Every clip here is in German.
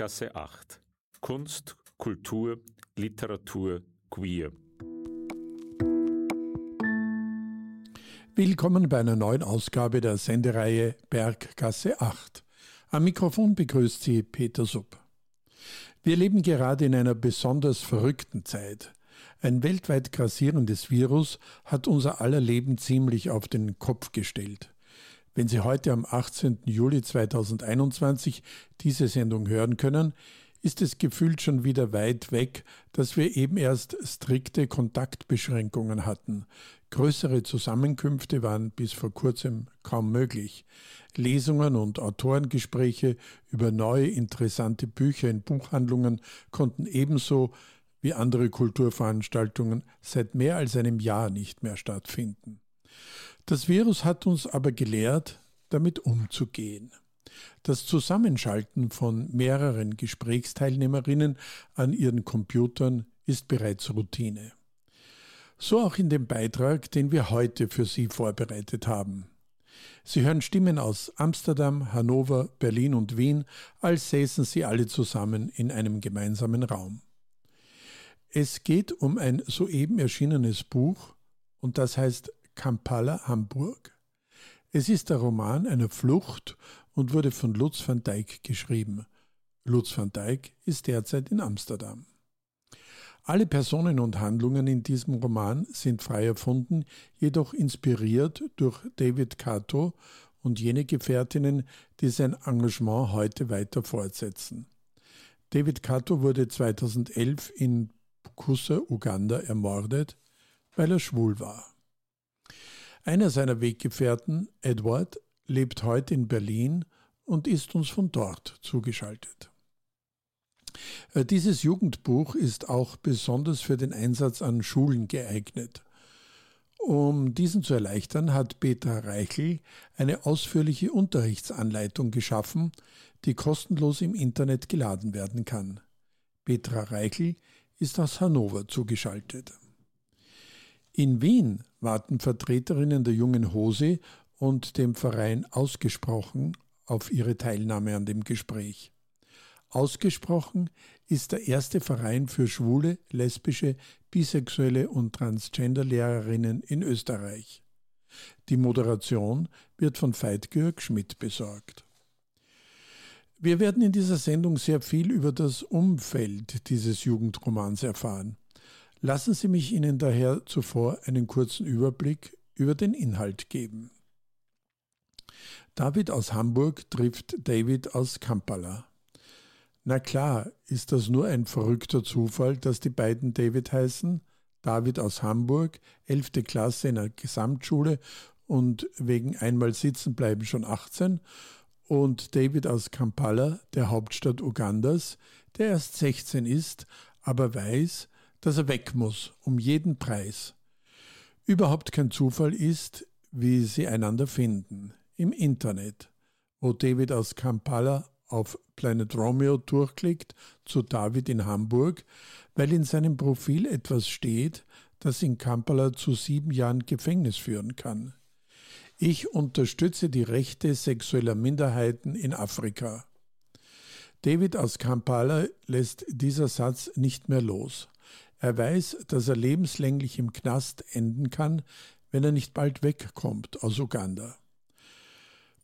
Berggasse 8. Kunst, Kultur, Literatur, Queer. Willkommen bei einer neuen Ausgabe der Sendereihe Berggasse 8. Am Mikrofon begrüßt Sie Peter Supp. Wir leben gerade in einer besonders verrückten Zeit. Ein weltweit grassierendes Virus hat unser aller Leben ziemlich auf den Kopf gestellt. Wenn Sie heute am 18. Juli 2021 diese Sendung hören können, ist es gefühlt schon wieder weit weg, dass wir eben erst strikte Kontaktbeschränkungen hatten. Größere Zusammenkünfte waren bis vor kurzem kaum möglich. Lesungen und Autorengespräche über neue interessante Bücher in Buchhandlungen konnten ebenso wie andere Kulturveranstaltungen seit mehr als einem Jahr nicht mehr stattfinden. Das Virus hat uns aber gelehrt, damit umzugehen. Das Zusammenschalten von mehreren Gesprächsteilnehmerinnen an ihren Computern ist bereits Routine. So auch in dem Beitrag, den wir heute für Sie vorbereitet haben. Sie hören Stimmen aus Amsterdam, Hannover, Berlin und Wien, als säßen sie alle zusammen in einem gemeinsamen Raum. Es geht um ein soeben erschienenes Buch und das heißt Kampala, Hamburg. Es ist der Roman einer Flucht und wurde von Lutz van Dijk geschrieben. Lutz van Dijk ist derzeit in Amsterdam. Alle Personen und Handlungen in diesem Roman sind frei erfunden, jedoch inspiriert durch David Cato und jene Gefährtinnen, die sein Engagement heute weiter fortsetzen. David Cato wurde 2011 in Bukusa, Uganda, ermordet, weil er schwul war. Einer seiner Weggefährten, Edward, lebt heute in Berlin und ist uns von dort zugeschaltet. Äh, dieses Jugendbuch ist auch besonders für den Einsatz an Schulen geeignet. Um diesen zu erleichtern, hat Petra Reichel eine ausführliche Unterrichtsanleitung geschaffen, die kostenlos im Internet geladen werden kann. Petra Reichel ist aus Hannover zugeschaltet. In Wien warten Vertreterinnen der jungen Hose und dem Verein ausgesprochen auf ihre Teilnahme an dem Gespräch. Ausgesprochen ist der erste Verein für schwule, lesbische, bisexuelle und Transgender-Lehrerinnen in Österreich. Die Moderation wird von Veit Georg Schmidt besorgt. Wir werden in dieser Sendung sehr viel über das Umfeld dieses Jugendromans erfahren. Lassen Sie mich Ihnen daher zuvor einen kurzen Überblick über den Inhalt geben. David aus Hamburg trifft David aus Kampala. Na klar, ist das nur ein verrückter Zufall, dass die beiden David heißen? David aus Hamburg, 11. Klasse in der Gesamtschule und wegen einmal sitzen bleiben schon 18 und David aus Kampala, der Hauptstadt Ugandas, der erst 16 ist, aber weiß, dass er weg muss, um jeden Preis. Überhaupt kein Zufall ist, wie sie einander finden, im Internet, wo David aus Kampala auf Planet Romeo durchklickt zu David in Hamburg, weil in seinem Profil etwas steht, das in Kampala zu sieben Jahren Gefängnis führen kann. Ich unterstütze die Rechte sexueller Minderheiten in Afrika. David aus Kampala lässt dieser Satz nicht mehr los. Er weiß, dass er lebenslänglich im Knast enden kann, wenn er nicht bald wegkommt aus Uganda.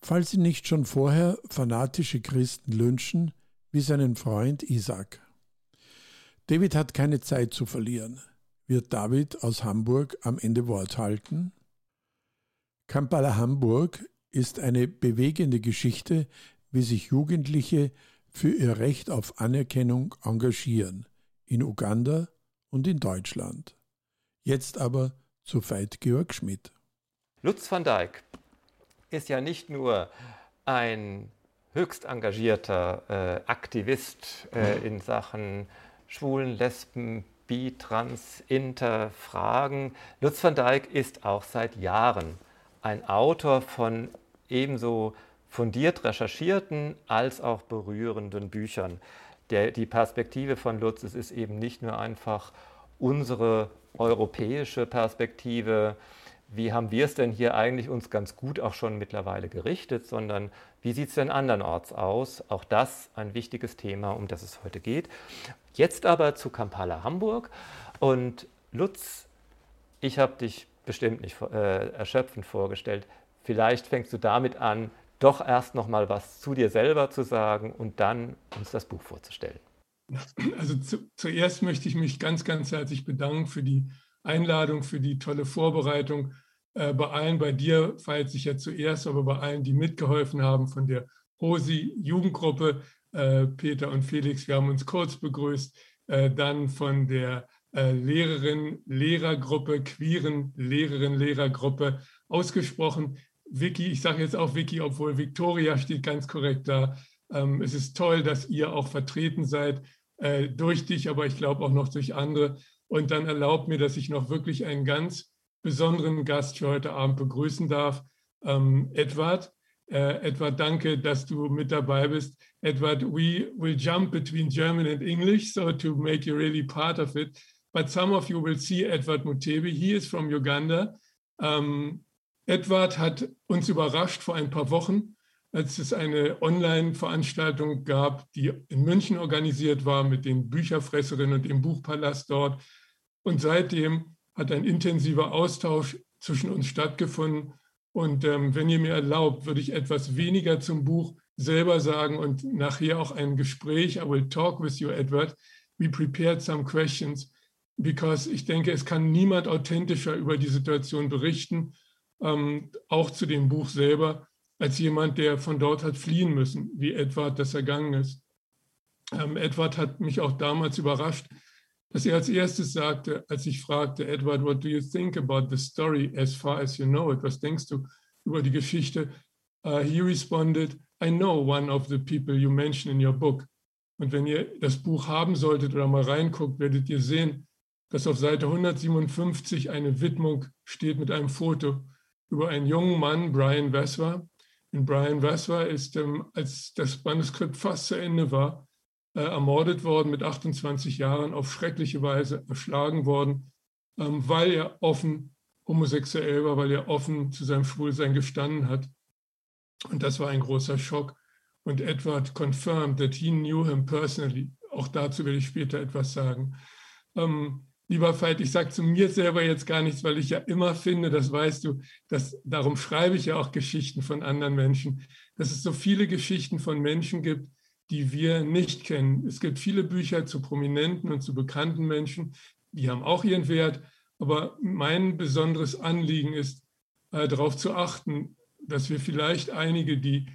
Falls ihn nicht schon vorher fanatische Christen lynchen, wie seinen Freund Isaac. David hat keine Zeit zu verlieren. Wird David aus Hamburg am Ende Wort halten? Kampala Hamburg ist eine bewegende Geschichte, wie sich Jugendliche für ihr Recht auf Anerkennung engagieren, in Uganda und in Deutschland. Jetzt aber zu Veit Georg Schmidt. Lutz van Dijk ist ja nicht nur ein höchst engagierter äh, Aktivist äh, in Sachen Schwulen, Lesben, Bi, Trans, Inter Fragen. Lutz van Dijk ist auch seit Jahren ein Autor von ebenso fundiert recherchierten als auch berührenden Büchern. Der, die Perspektive von Lutz es ist eben nicht nur einfach unsere europäische Perspektive, wie haben wir es denn hier eigentlich uns ganz gut auch schon mittlerweile gerichtet, sondern wie sieht es denn andernorts aus? Auch das ein wichtiges Thema, um das es heute geht. Jetzt aber zu Kampala Hamburg. Und Lutz, ich habe dich bestimmt nicht äh, erschöpfend vorgestellt. Vielleicht fängst du damit an, doch erst noch mal was zu dir selber zu sagen und dann uns das Buch vorzustellen. Also zu, zuerst möchte ich mich ganz, ganz herzlich bedanken für die Einladung, für die tolle Vorbereitung. Äh, bei allen, bei dir feiert sich ja zuerst, aber bei allen, die mitgeholfen haben von der Rosi Jugendgruppe, äh, Peter und Felix, wir haben uns kurz begrüßt, äh, dann von der äh, Lehrerin, Lehrergruppe, queeren Lehrerin, Lehrergruppe ausgesprochen. Vicky, ich sage jetzt auch Vicky, obwohl Victoria steht ganz korrekt da. Ähm, es ist toll, dass ihr auch vertreten seid, äh, durch dich, aber ich glaube auch noch durch andere. Und dann erlaubt mir, dass ich noch wirklich einen ganz besonderen Gast für heute Abend begrüßen darf, ähm, Edward. Uh, Edward, danke, dass du mit dabei bist. Edward, we will jump between German and English, so to make you really part of it. But some of you will see Edward Mutebi. He is from Uganda. Um, Edward hat uns überrascht vor ein paar Wochen, als es eine Online-Veranstaltung gab, die in München organisiert war mit den Bücherfresserinnen und dem Buchpalast dort. Und seitdem hat ein intensiver Austausch zwischen uns stattgefunden. Und ähm, wenn ihr mir erlaubt, würde ich etwas weniger zum Buch selber sagen und nachher auch ein Gespräch. I will talk with you, Edward. We prepared some questions, because ich denke, es kann niemand authentischer über die Situation berichten, ähm, auch zu dem Buch selber als jemand, der von dort hat fliehen müssen, wie Edward das ergangen ist. Ähm, Edward hat mich auch damals überrascht, dass er als erstes sagte, als ich fragte, Edward, what do you think about the story as far as you know it? Was denkst du über die Geschichte? Uh, he responded, I know one of the people you mention in your book. Und wenn ihr das Buch haben solltet oder mal reinguckt, werdet ihr sehen, dass auf Seite 157 eine Widmung steht mit einem Foto über einen jungen Mann, Brian Veswa, in Brian Veswa ist, ähm, als das Manuskript fast zu Ende war, äh, ermordet worden mit 28 Jahren, auf schreckliche Weise erschlagen worden, ähm, weil er offen homosexuell war, weil er offen zu seinem Schwulsein gestanden hat. Und das war ein großer Schock. Und Edward confirmed that he knew him personally. Auch dazu werde ich später etwas sagen. Ähm, Lieber Veit, ich sage zu mir selber jetzt gar nichts, weil ich ja immer finde, das weißt du, dass, darum schreibe ich ja auch Geschichten von anderen Menschen, dass es so viele Geschichten von Menschen gibt, die wir nicht kennen. Es gibt viele Bücher zu prominenten und zu bekannten Menschen, die haben auch ihren Wert, aber mein besonderes Anliegen ist, äh, darauf zu achten, dass wir vielleicht einige, die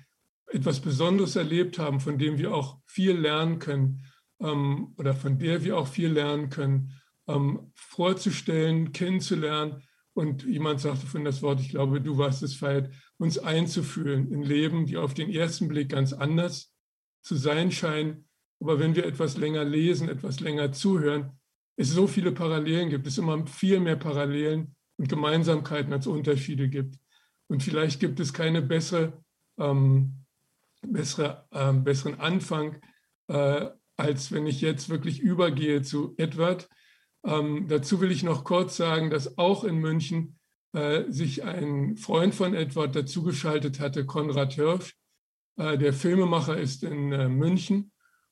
etwas Besonderes erlebt haben, von dem wir auch viel lernen können ähm, oder von der wir auch viel lernen können, ähm, vorzustellen, kennenzulernen. Und jemand sagte von das Wort, ich glaube, du warst es feiert, uns einzufühlen in Leben, die auf den ersten Blick ganz anders zu sein scheinen. Aber wenn wir etwas länger lesen, etwas länger zuhören, es so viele Parallelen gibt, es immer viel mehr Parallelen und Gemeinsamkeiten als Unterschiede gibt. Und vielleicht gibt es keine bessere, ähm, bessere, ähm, besseren Anfang, äh, als wenn ich jetzt wirklich übergehe zu Edward, ähm, dazu will ich noch kurz sagen, dass auch in München äh, sich ein Freund von Edward dazugeschaltet hatte, Konrad Hirsch. Äh, der Filmemacher ist in äh, München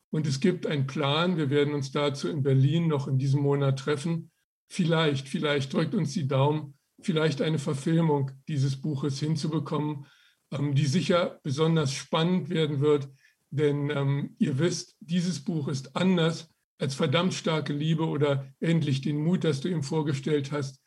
und es gibt einen Plan. Wir werden uns dazu in Berlin noch in diesem Monat treffen. Vielleicht, vielleicht drückt uns die Daumen, vielleicht eine Verfilmung dieses Buches hinzubekommen, ähm, die sicher besonders spannend werden wird. Denn ähm, ihr wisst, dieses Buch ist anders als verdammt starke Liebe oder endlich den Mut, das du ihm vorgestellt hast,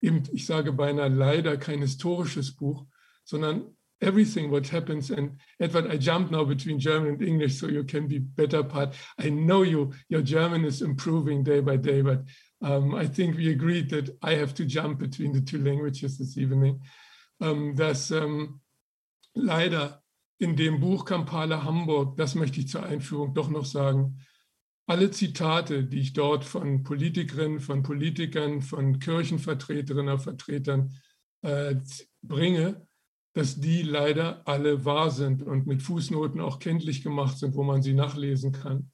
eben, ich sage beinahe leider kein historisches Buch, sondern everything what happens and Edward, I jump now between German and English so you can be better part. I know you, your German is improving day by day, but um, I think we agreed that I have to jump between the two languages this evening. Um, dass um, leider in dem Buch Kampala Hamburg, das möchte ich zur Einführung doch noch sagen, alle Zitate, die ich dort von Politikerinnen, von Politikern, von Kirchenvertreterinnen, Vertretern äh, bringe, dass die leider alle wahr sind und mit Fußnoten auch kenntlich gemacht sind, wo man sie nachlesen kann.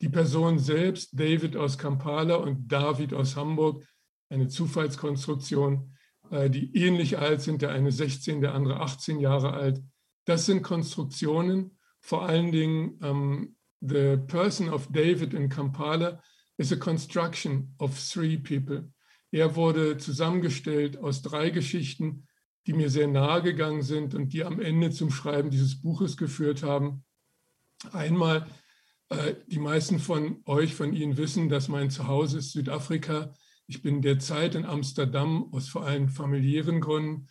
Die Person selbst, David aus Kampala und David aus Hamburg, eine Zufallskonstruktion, äh, die ähnlich alt sind, der eine 16, der andere 18 Jahre alt. Das sind Konstruktionen, vor allen Dingen um, the person of David in Kampala is a construction of three people. Er wurde zusammengestellt aus drei Geschichten, die mir sehr nahe gegangen sind und die am Ende zum Schreiben dieses Buches geführt haben. Einmal, äh, die meisten von euch, von Ihnen wissen, dass mein Zuhause ist Südafrika. Ich bin derzeit in Amsterdam aus vor allem familiären Gründen,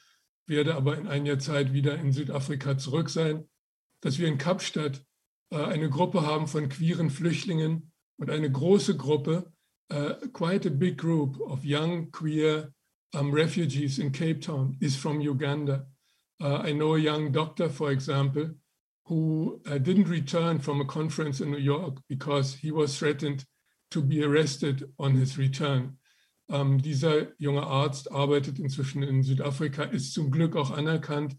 werde aber in einiger Zeit wieder in Südafrika zurück sein. Dass wir in Kapstadt eine Gruppe haben von queeren Flüchtlingen und eine große Gruppe, uh, quite a big group of young queer um, refugees in Cape Town is from Uganda. Uh, I know a young doctor, for example, who uh, didn't return from a conference in New York because he was threatened to be arrested on his return. Um, dieser junge Arzt arbeitet inzwischen in Südafrika, ist zum Glück auch anerkannt.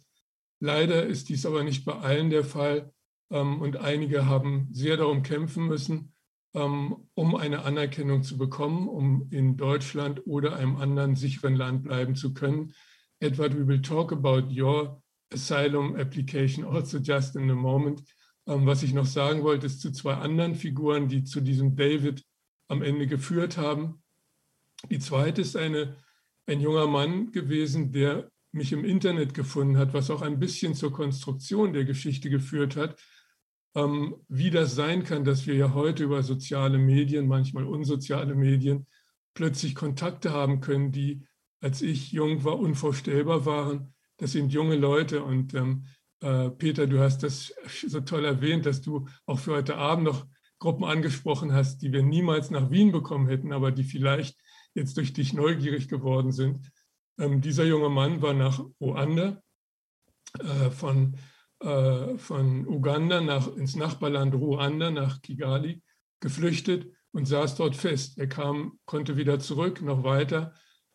Leider ist dies aber nicht bei allen der Fall und einige haben sehr darum kämpfen müssen, um, um eine Anerkennung zu bekommen, um in Deutschland oder einem anderen sicheren Land bleiben zu können. Edward, we will talk about your asylum application also just in a moment. Um, was ich noch sagen wollte, ist zu zwei anderen Figuren, die zu diesem David am Ende geführt haben. Die zweite ist eine, ein junger Mann gewesen, der mich im Internet gefunden hat, was auch ein bisschen zur Konstruktion der Geschichte geführt hat ähm, wie das sein kann, dass wir ja heute über soziale Medien, manchmal unsoziale Medien, plötzlich Kontakte haben können, die, als ich jung war, unvorstellbar waren. Das sind junge Leute und ähm, äh, Peter, du hast das so toll erwähnt, dass du auch für heute Abend noch Gruppen angesprochen hast, die wir niemals nach Wien bekommen hätten, aber die vielleicht jetzt durch dich neugierig geworden sind. Ähm, dieser junge Mann war nach Ruanda äh, von äh, von Uganda nach, ins Nachbarland Ruanda, nach Kigali, geflüchtet und saß dort fest. Er kam, konnte wieder zurück, noch weiter.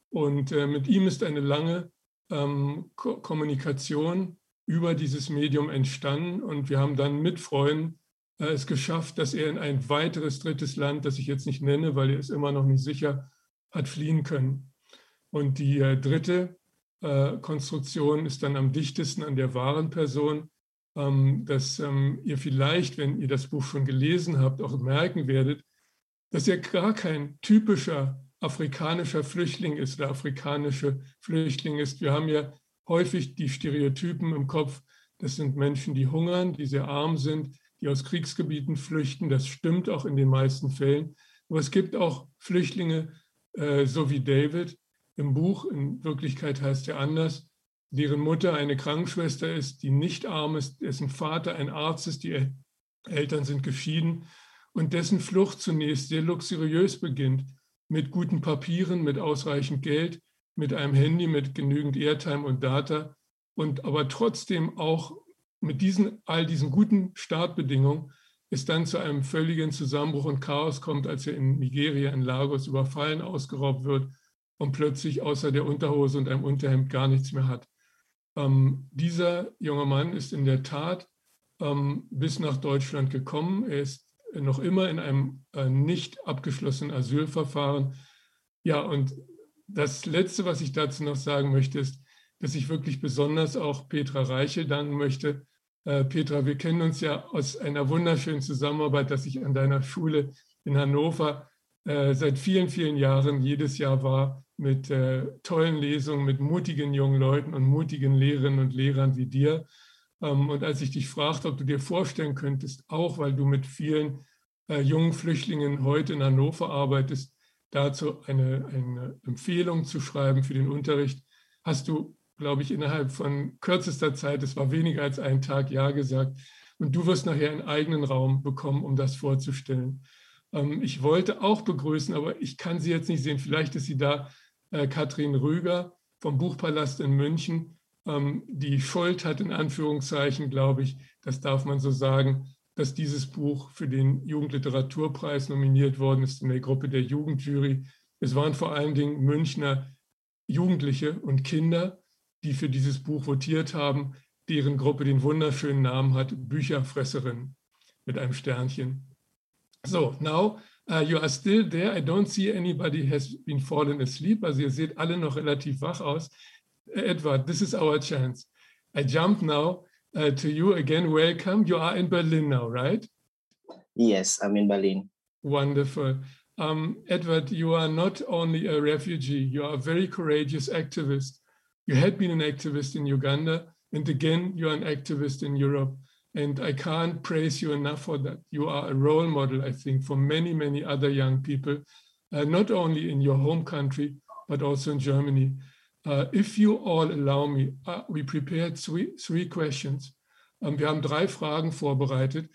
Und äh, mit ihm ist eine lange ähm, Ko Kommunikation über dieses Medium entstanden. Und wir haben dann mit Freunden äh, es geschafft, dass er in ein weiteres drittes Land, das ich jetzt nicht nenne, weil er ist immer noch nicht sicher, hat fliehen können. Und die äh, dritte äh, Konstruktion ist dann am dichtesten an der wahren Person. Ähm, dass ähm, ihr vielleicht, wenn ihr das Buch schon gelesen habt, auch merken werdet, dass er gar kein typischer afrikanischer Flüchtling ist oder afrikanische Flüchtling ist. Wir haben ja häufig die Stereotypen im Kopf, das sind Menschen, die hungern, die sehr arm sind, die aus Kriegsgebieten flüchten. Das stimmt auch in den meisten Fällen. Aber es gibt auch Flüchtlinge, äh, so wie David im Buch. In Wirklichkeit heißt er anders, deren Mutter eine Krankenschwester ist, die nicht arm ist, dessen Vater ein Arzt ist, die Eltern sind geschieden und dessen Flucht zunächst sehr luxuriös beginnt, mit guten Papieren, mit ausreichend Geld, mit einem Handy, mit genügend Airtime und Data und aber trotzdem auch mit diesen, all diesen guten Startbedingungen es dann zu einem völligen Zusammenbruch und Chaos kommt, als er in Nigeria, in Lagos überfallen, ausgeraubt wird und plötzlich außer der Unterhose und einem Unterhemd gar nichts mehr hat. Ähm, dieser junge Mann ist in der Tat ähm, bis nach Deutschland gekommen. Er ist noch immer in einem äh, nicht abgeschlossenen Asylverfahren. Ja, und das Letzte, was ich dazu noch sagen möchte, ist, dass ich wirklich besonders auch Petra Reiche danken möchte. Äh, Petra, wir kennen uns ja aus einer wunderschönen Zusammenarbeit, dass ich an deiner Schule in Hannover äh, seit vielen, vielen Jahren jedes Jahr war mit äh, tollen Lesungen, mit mutigen jungen Leuten und mutigen Lehrerinnen und Lehrern wie dir. Ähm, und als ich dich fragte, ob du dir vorstellen könntest, auch weil du mit vielen äh, jungen Flüchtlingen heute in Hannover arbeitest, dazu eine, eine Empfehlung zu schreiben für den Unterricht, hast du, glaube ich, innerhalb von kürzester Zeit, es war weniger als einen Tag, Ja gesagt. Und du wirst nachher einen eigenen Raum bekommen, um das vorzustellen. Ähm, ich wollte auch begrüßen, aber ich kann sie jetzt nicht sehen. Vielleicht ist sie da äh, Katrin Rüger vom Buchpalast in München, ähm, die Schuld hat, in Anführungszeichen, glaube ich, das darf man so sagen, dass dieses Buch für den Jugendliteraturpreis nominiert worden ist in der Gruppe der Jugendjury. Es waren vor allen Dingen Münchner Jugendliche und Kinder, die für dieses Buch votiert haben, deren Gruppe den wunderschönen Namen hat, Bücherfresserin mit einem Sternchen. So, now Uh, you are still there. I don't see anybody has been fallen asleep. Also ihr seht alle noch relativ wach aus. Edward, this is our chance. I jump now uh, to you again. Welcome. You are in Berlin now, right? Yes, I'm in Berlin. Wonderful. Um, Edward, you are not only a refugee, you are a very courageous activist. You had been an activist in Uganda, and again, you are an activist in Europe. And I can't praise you enough for that. You are a role model, I think, for many, many other young people, uh, not only in your home country, but also in Germany. Uh, if you all allow me, uh, we prepared three, three questions. Um, wir haben drei Fragen vorbereitet.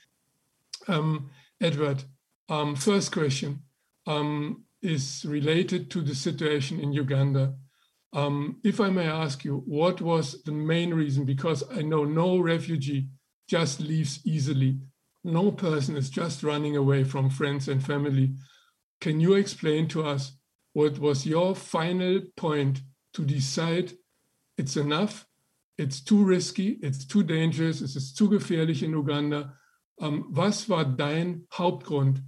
Um, Edward, um, first question um, is related to the situation in Uganda. Um, if I may ask you, what was the main reason? Because I know no refugee just leaves easily. No person is just running away from friends and family. Can you explain to us what was your final point to decide it's enough, it's too risky, it's too dangerous, es ist zu gefährlich in Uganda? Um, was war dein Hauptgrund,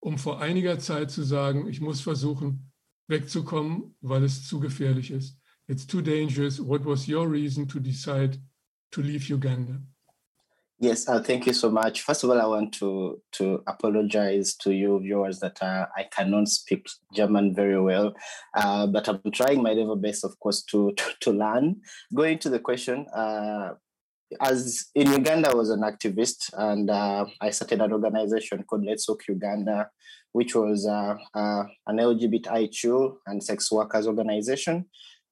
um vor einiger Zeit zu sagen, ich muss versuchen, wegzukommen, weil es zu gefährlich ist? It's too dangerous. What was your reason to decide to leave Uganda? Yes, uh, thank you so much. First of all, I want to to apologize to you viewers that uh, I cannot speak German very well, uh, but I'm trying my level best, of course, to to, to learn. Going to the question, uh, as in Uganda, I was an activist, and uh, I started an organization called Let's Talk Uganda, which was uh, an LGBTIQ and sex workers organization.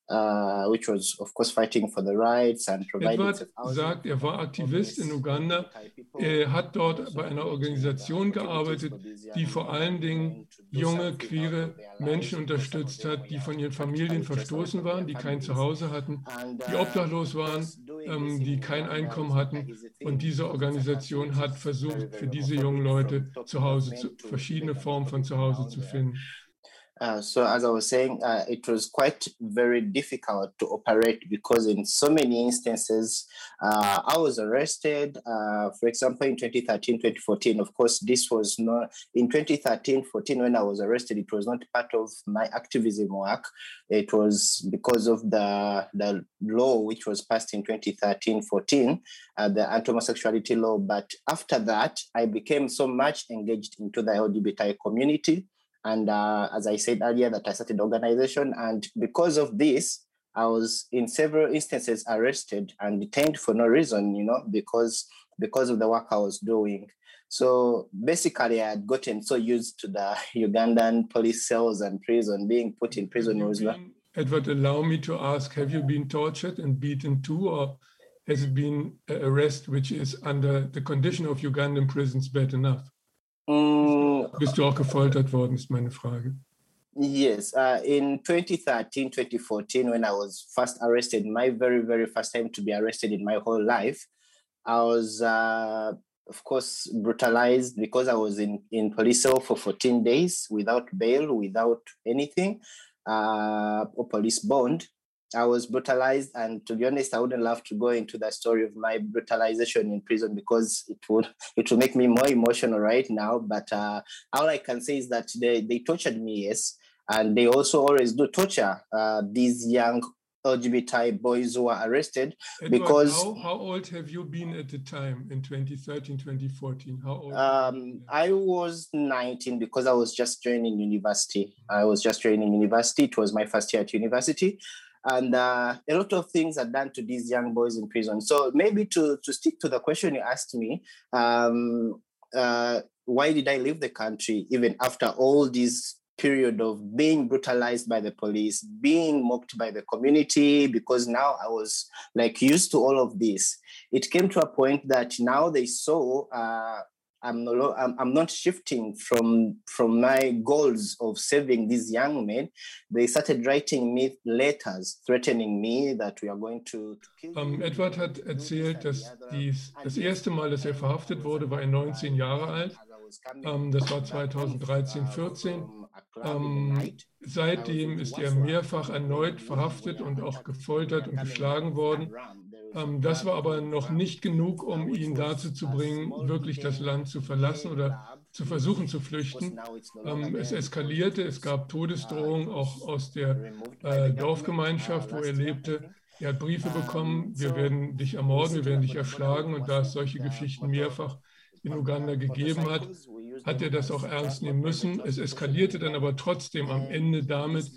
Uh, which was of course fighting for the rights and providing Edward sagt, er war Aktivist in Uganda. Er hat dort bei einer Organisation gearbeitet, die vor allen Dingen junge, queere Menschen unterstützt hat, die von ihren Familien verstoßen waren, die kein Zuhause hatten, die obdachlos waren, ähm, die kein Einkommen hatten. Und diese Organisation hat versucht, für diese jungen Leute zu Hause zu, verschiedene Formen von Zuhause zu finden. Uh, so as I was saying, uh, it was quite very difficult to operate because in so many instances, uh, I was arrested. Uh, for example, in 2013, 2014, of course, this was not in 2013, 14 when I was arrested. It was not part of my activism work. It was because of the the law which was passed in 2013, 14, uh, the anti-homosexuality law. But after that, I became so much engaged into the LGBTI community. And uh, as I said earlier, that I started organization, and because of this, I was in several instances arrested and detained for no reason, you know, because because of the work I was doing. So basically, I had gotten so used to the Ugandan police cells and prison, being put in prison. It was Edward, allow me to ask: Have you been tortured and beaten too, or has it been arrest which is under the condition of Ugandan prisons bad enough? Bist du auch gefoltert worden, ist meine Frage. Yes, uh, in 2013, 2014, when I was first arrested, my very, very first time to be arrested in my whole life, I was, uh, of course, brutalized because I was in, in police cell for 14 days without bail, without anything, uh, or police bond. I was brutalized, and to be honest, I wouldn't love to go into the story of my brutalization in prison because it would it will make me more emotional right now. But uh, all I can say is that they they tortured me, yes, and they also always do torture uh, these young LGBTI boys who are arrested Edward, because how, how old have you been at the time in 2013, 2014? How old? um, I was 19 because I was just joining university. I was just joining university. It was my first year at university. And uh, a lot of things are done to these young boys in prison. So maybe to, to stick to the question you asked me, um, uh, why did I leave the country even after all this period of being brutalized by the police, being mocked by the community, because now I was like used to all of this. It came to a point that now they saw uh, I'm, no, I'm, I'm not shifting from from my goals of saving these young men. They started writing me letters threatening me that we are going to, to kill Um, you. Edward hat erzählt, dass dies, das erste Mal, dass er verhaftet wurde, war er 19 Jahre alt. Ähm, das war 2013, 14. Ähm, seitdem ist er mehrfach erneut verhaftet und auch gefoltert und geschlagen worden. Ähm, das war aber noch nicht genug, um ihn dazu zu bringen, wirklich das Land zu verlassen oder zu versuchen zu flüchten. Ähm, es eskalierte, es gab Todesdrohungen auch aus der äh, Dorfgemeinschaft, wo er lebte. Er hat Briefe bekommen, wir werden dich ermorden, wir werden dich erschlagen. Und da es solche Geschichten mehrfach in Uganda gegeben hat, hat er das auch ernst nehmen müssen. Es eskalierte dann aber trotzdem am Ende damit,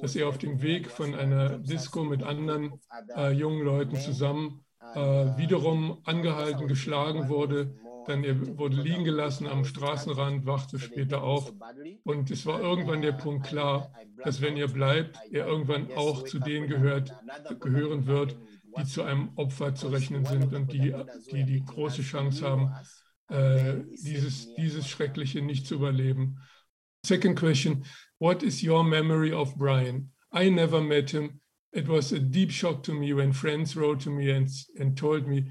dass er auf dem Weg von einer Disco mit anderen äh, jungen Leuten zusammen äh, wiederum angehalten, geschlagen wurde. Dann er wurde liegen gelassen am Straßenrand, wachte später auf. Und es war irgendwann der Punkt klar, dass wenn er bleibt, er irgendwann auch zu denen gehört, gehören wird, die zu einem Opfer zu rechnen sind und die die, die große Chance haben, äh, dieses, dieses Schreckliche nicht zu überleben. Second question, what is your memory of Brian? I never met him. It was a deep shock to me when friends wrote to me and, and told me,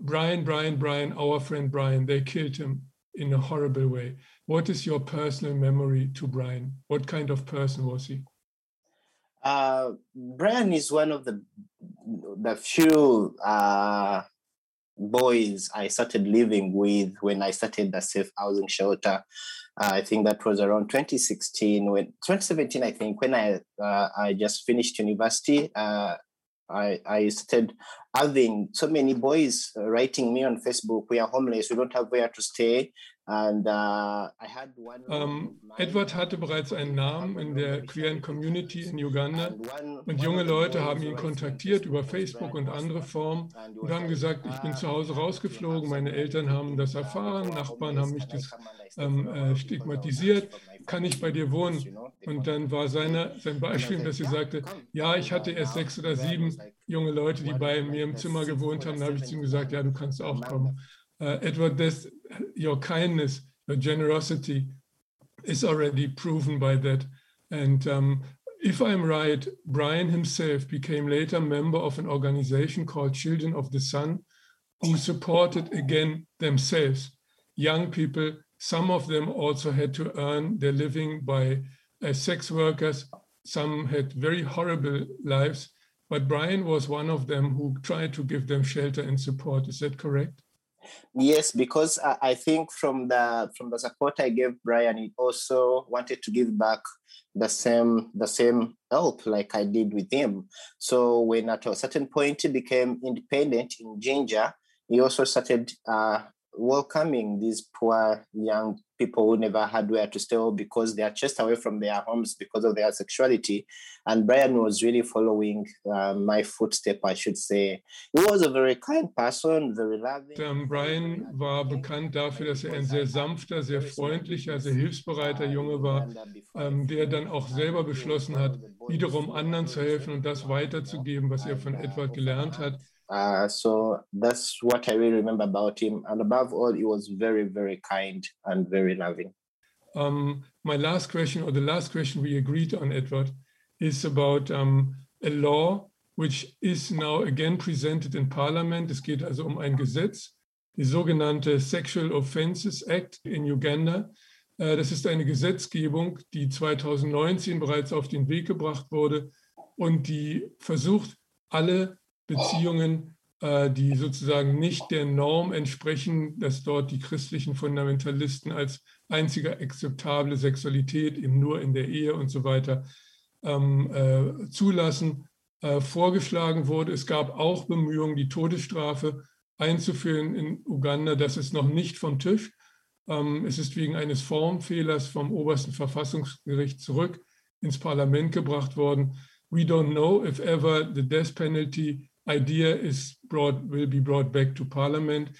Brian, Brian, Brian, our friend Brian, they killed him in a horrible way. What is your personal memory to Brian? What kind of person was he? Uh, Brian is one of the the few uh, boys I started living with when I started the safe housing shelter. Uh, I think that was around 2016, when 2017, I think, when I uh, I just finished university. Uh, I, I started having so many boys writing me on Facebook, we are homeless, we don't have where to stay. Uh, um, Edward hatte bereits einen Namen in der queeren Community in Uganda und junge Leute haben ihn kontaktiert über Facebook und andere Formen und haben gesagt, ich bin zu Hause rausgeflogen, meine Eltern haben das erfahren, Nachbarn haben mich das ähm, äh, stigmatisiert, kann ich bei dir wohnen? Und dann war seine, sein Beispiel, dass sie sagte, ja, ich hatte erst sechs oder sieben junge Leute, die bei mir im Zimmer gewohnt haben. Da habe ich zu ihm gesagt, ja, du kannst auch kommen. Uh, Edward, your kindness, your generosity is already proven by that. And um, if I'm right, Brian himself became later member of an organization called Children of the Sun, who supported again themselves, young people. Some of them also had to earn their living by as sex workers. Some had very horrible lives, but Brian was one of them who tried to give them shelter and support. Is that correct? Yes, because I think from the from the support I gave Brian, he also wanted to give back the same the same help like I did with him. So when at a certain point he became independent in Ginger, he also started uh, welcoming these poor young people who never had where to stay because they are chased away from their homes because of their sexuality. And Brian was really following uh, my footstep, I should say. He was a very kind person, very loving. Um, Brian war bekannt dafür, dass er ein sehr sanfter, sehr freundlicher, sehr hilfsbereiter Junge war, ähm, der dann auch selber beschlossen hat, wiederum anderen zu helfen und das weiterzugeben, was er von Edward gelernt hat. Uh, so that's what I really remember about him. And above all, he was very, very kind and very loving. Um, my last question, or the last question we agreed on, Edward, is about um, a law which is now again presented in Parliament. Es geht also um ein Gesetz, die sogenannte Sexual Offences Act in Uganda. Uh, das ist eine Gesetzgebung, die 2019 bereits auf den Weg gebracht wurde und die versucht, alle Beziehungen, äh, die sozusagen nicht der Norm entsprechen, dass dort die christlichen Fundamentalisten als einzige akzeptable Sexualität eben nur in der Ehe und so weiter ähm, äh, zulassen, äh, vorgeschlagen wurde. Es gab auch Bemühungen, die Todesstrafe einzuführen in Uganda. Das ist noch nicht vom Tisch. Ähm, es ist wegen eines Formfehlers vom obersten Verfassungsgericht zurück ins Parlament gebracht worden. We don't know if ever the death penalty idea is brought will be brought back to parliament.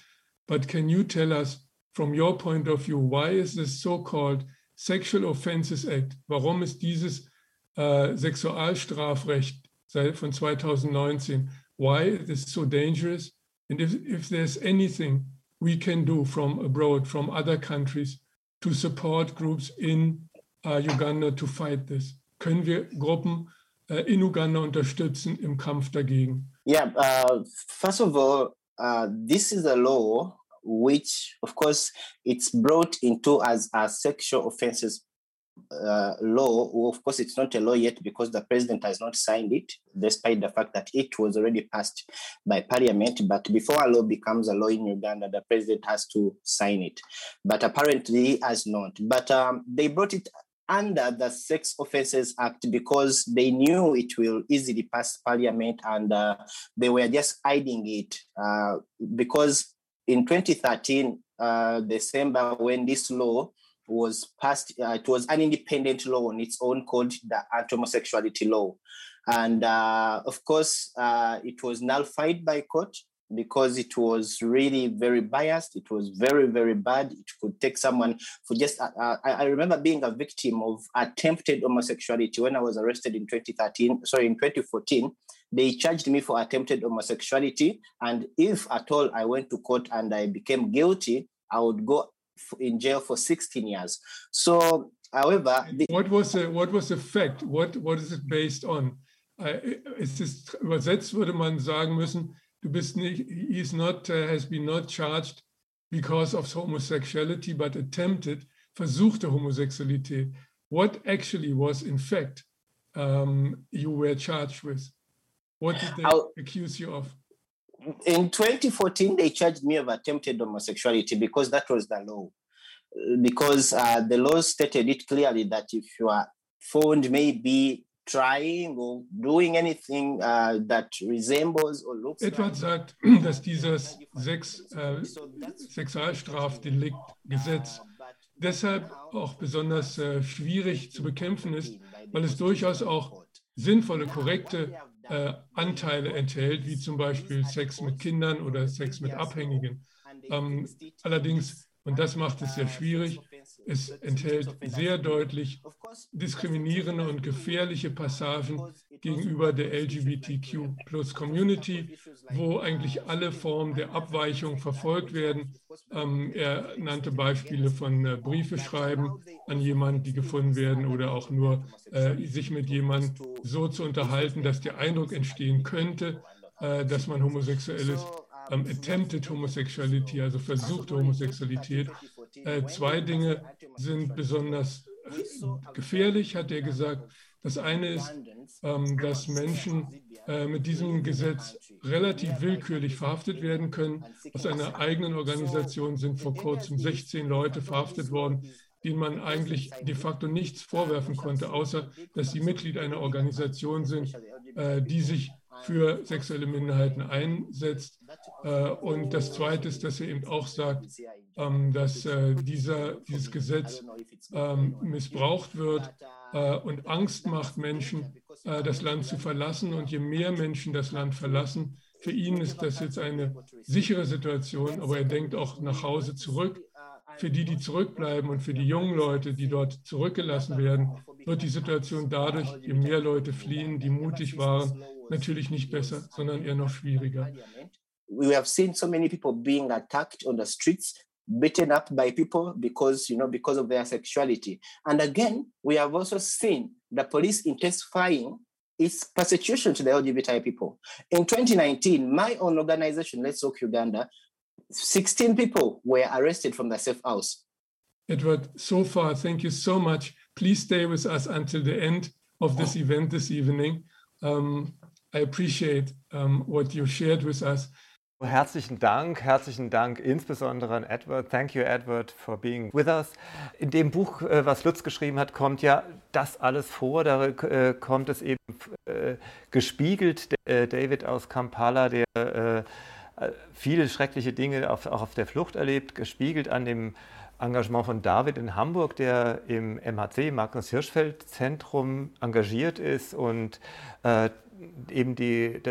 But can you tell us from your point of view why is this so-called sexual offenses act warum ist dieses äh, sexualstrafrecht von 2019 why is so dangerous? And if, if there's anything we can do from abroad from other countries to support groups in uh, Uganda to fight this? Können wir Gruppen uh, in Uganda unterstützen im Kampf dagegen Yeah, uh, first of all, uh, this is a law which, of course, it's brought into as a sexual offenses uh, law. Well, of course, it's not a law yet because the president has not signed it, despite the fact that it was already passed by parliament. But before a law becomes a law in Uganda, the president has to sign it. But apparently, he has not. But um, they brought it under the Sex Offences Act because they knew it will easily pass Parliament and uh, they were just hiding it uh, because in 2013, uh, December, when this law was passed, uh, it was an independent law on its own called the anti-homosexuality law. And uh, of course, uh, it was nullified by court because it was really very biased. It was very, very bad. It could take someone for just. Uh, I, I, remember being a victim of attempted homosexuality when I was arrested in 2013. Sorry, in 2014, they charged me for attempted homosexuality, and if at all I went to court and I became guilty, I would go in jail for 16 years. So, however, the- what was the what was the fact? What what is it based on? Es ist übersetzt würde man sagen müssen, du bist nicht, he is not, uh, has been not charged because of homosexuality, but attempted, versuchte Homosexualität. What actually was in fact um, you were charged with? What did they I'll, accuse you of? In 2014, they charged me of attempted homosexuality because that was the law. Because uh, the law stated it clearly that if you are found maybe trying or doing anything uh, that resembles or looks Edward sagt, dass dieses Sex, äh, Sexualstrafdelikt Gesetz deshalb auch besonders äh, schwierig zu bekämpfen ist, weil es durchaus auch sinnvolle, korrekte äh, Anteile enthält, wie zum Beispiel Sex mit Kindern oder Sex mit Abhängigen. Ähm, allerdings, und das macht es sehr schwierig, es enthält sehr deutlich diskriminierende und gefährliche Passagen gegenüber der LGBTQ-Plus-Community, wo eigentlich alle Formen der Abweichung verfolgt werden. Ähm, er nannte Beispiele von äh, Briefe schreiben an jemanden, die gefunden werden, oder auch nur äh, sich mit jemandem so zu unterhalten, dass der Eindruck entstehen könnte, äh, dass man homosexuell ist. Ähm, attempted Homosexuality, also versuchte Homosexualität. Äh, zwei Dinge sind besonders äh, gefährlich, hat er gesagt. Das eine ist, ähm, dass Menschen äh, mit diesem Gesetz relativ willkürlich verhaftet werden können. Aus einer eigenen Organisation sind vor kurzem 16 Leute verhaftet worden, denen man eigentlich de facto nichts vorwerfen konnte, außer dass sie Mitglied einer Organisation sind, die sich für sexuelle Minderheiten einsetzt. Äh, und das Zweite ist, dass er eben auch sagt, ähm, dass äh, dieser, dieses Gesetz ähm, missbraucht wird äh, und Angst macht Menschen, das Land zu verlassen. Und je mehr Menschen das Land verlassen, für ihn ist das jetzt eine sichere Situation, aber er denkt auch nach Hause zurück. Für die, die zurückbleiben und für die jungen Leute, die dort zurückgelassen werden, wird die Situation dadurch, je mehr Leute fliehen, die mutig waren, natürlich nicht besser, sondern eher noch schwieriger. We have seen so many people being attacked on the streets, beaten up by people because you know because of their sexuality. And again, we have also seen the police intensifying its persecution to the LGBTI people. In 2019, my own organization, Let's Talk Uganda, 16 people were arrested from the safe house. Edward, so far, thank you so much. Please stay with us until the end of this event this evening. Um, I appreciate um, what you shared with us. Herzlichen Dank, herzlichen Dank insbesondere an Edward. Thank you, Edward, for being with us. In dem Buch, äh, was Lutz geschrieben hat, kommt ja das alles vor. Da äh, kommt es eben äh, gespiegelt. David aus Kampala, der viele schreckliche Dinge auch auf der Flucht erlebt, gespiegelt an dem Engagement von David in Hamburg, der im MHC, Magnus Hirschfeld Zentrum, engagiert ist und äh, eben die,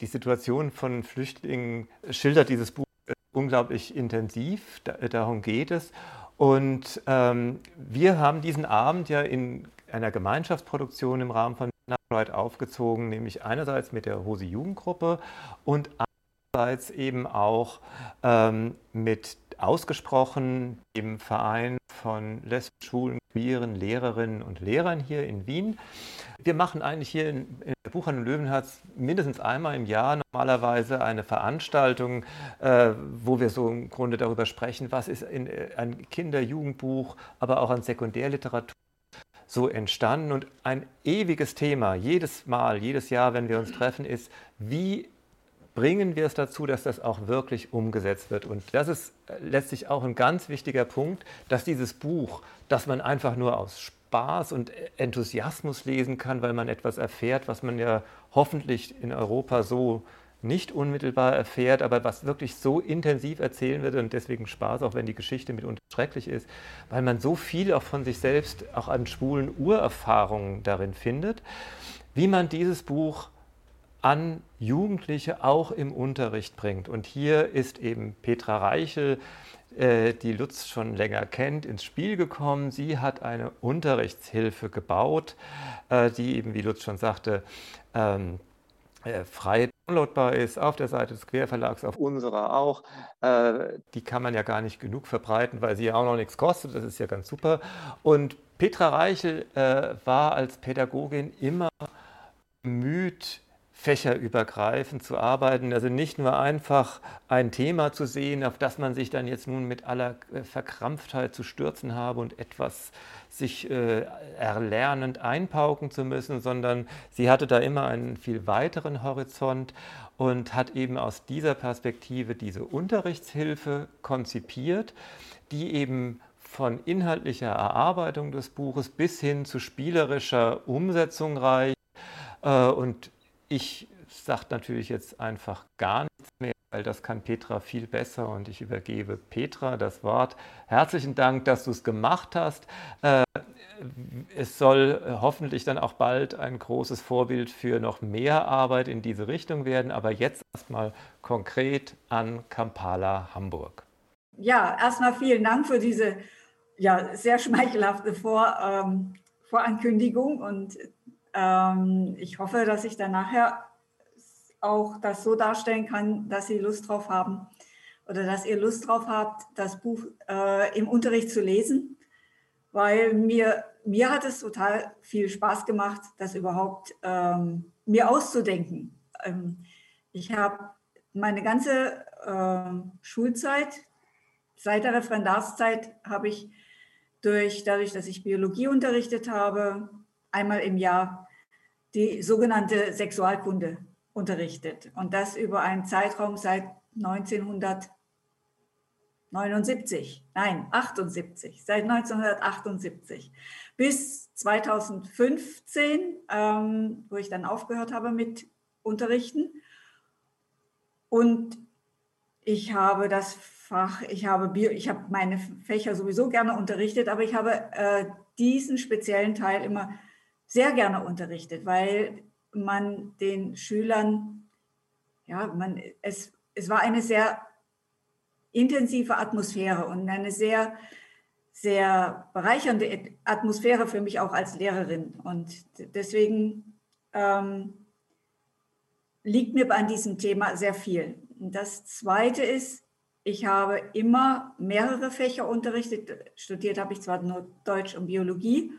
die Situation von Flüchtlingen schildert dieses Buch unglaublich intensiv. darum geht es. Und ähm, wir haben diesen Abend ja in einer Gemeinschaftsproduktion im Rahmen von Pride aufgezogen, nämlich einerseits mit der Hose Jugendgruppe und andererseits eben auch ähm, mit ausgesprochen dem Verein von lesbischen, schwulen, queeren Lehrerinnen und Lehrern hier in Wien. Wir machen eigentlich hier in, in der Buchhandlung Löwenherz mindestens einmal im Jahr normalerweise eine Veranstaltung, äh, wo wir so im Grunde darüber sprechen, was ist in, äh, ein Kinder-Jugendbuch, aber auch an Sekundärliteratur so entstanden. Und ein ewiges Thema, jedes Mal, jedes Jahr, wenn wir uns treffen, ist, wie bringen wir es dazu, dass das auch wirklich umgesetzt wird. Und das ist letztlich auch ein ganz wichtiger Punkt, dass dieses Buch, das man einfach nur aus Spaß und Enthusiasmus lesen kann, weil man etwas erfährt, was man ja hoffentlich in Europa so nicht unmittelbar erfährt, aber was wirklich so intensiv erzählen wird und deswegen Spaß, auch wenn die Geschichte mitunter schrecklich ist, weil man so viel auch von sich selbst, auch an schwulen Urerfahrungen darin findet, wie man dieses Buch an Jugendliche auch im Unterricht bringt. Und hier ist eben Petra Reichel, äh, die Lutz schon länger kennt, ins Spiel gekommen. Sie hat eine Unterrichtshilfe gebaut, äh, die eben, wie Lutz schon sagte, ähm, äh, frei downloadbar ist auf der Seite des Querverlags, auf unserer auch. Die kann man ja gar nicht genug verbreiten, weil sie ja auch noch nichts kostet. Das ist ja ganz super. Und Petra Reichel war als Pädagogin immer bemüht, fächerübergreifend zu arbeiten. Also nicht nur einfach ein Thema zu sehen, auf das man sich dann jetzt nun mit aller Verkrampftheit zu stürzen habe und etwas sich äh, erlernend einpauken zu müssen, sondern sie hatte da immer einen viel weiteren Horizont und hat eben aus dieser Perspektive diese Unterrichtshilfe konzipiert, die eben von inhaltlicher Erarbeitung des Buches bis hin zu spielerischer Umsetzung reicht. Äh, und ich sage natürlich jetzt einfach gar nichts mehr, weil das kann Petra viel besser und ich übergebe Petra das Wort. Herzlichen Dank, dass du es gemacht hast. Äh, es soll hoffentlich dann auch bald ein großes Vorbild für noch mehr Arbeit in diese Richtung werden, aber jetzt erstmal konkret an Kampala Hamburg. Ja, erstmal vielen Dank für diese ja, sehr schmeichelhafte Vor, ähm, Vorankündigung und ähm, ich hoffe, dass ich dann nachher auch das so darstellen kann, dass Sie Lust drauf haben oder dass ihr Lust drauf habt, das Buch äh, im Unterricht zu lesen, weil mir, mir hat es total viel Spaß gemacht, das überhaupt ähm, mir auszudenken. Ähm, ich habe meine ganze äh, Schulzeit, seit der Referendarszeit, habe ich durch, dadurch, dass ich Biologie unterrichtet habe, einmal im Jahr die sogenannte Sexualkunde unterrichtet. Und das über einen Zeitraum seit 1979, nein, 78, seit 1978 bis 2015, ähm, wo ich dann aufgehört habe mit Unterrichten. Und ich habe das Fach, ich habe, Bio, ich habe meine Fächer sowieso gerne unterrichtet, aber ich habe äh, diesen speziellen Teil immer sehr gerne unterrichtet, weil man den Schülern, ja, man, es, es war eine sehr intensive Atmosphäre und eine sehr, sehr bereichernde Atmosphäre für mich auch als Lehrerin. Und deswegen ähm, liegt mir an diesem Thema sehr viel. Und das Zweite ist, ich habe immer mehrere Fächer unterrichtet. Studiert habe ich zwar nur Deutsch und Biologie,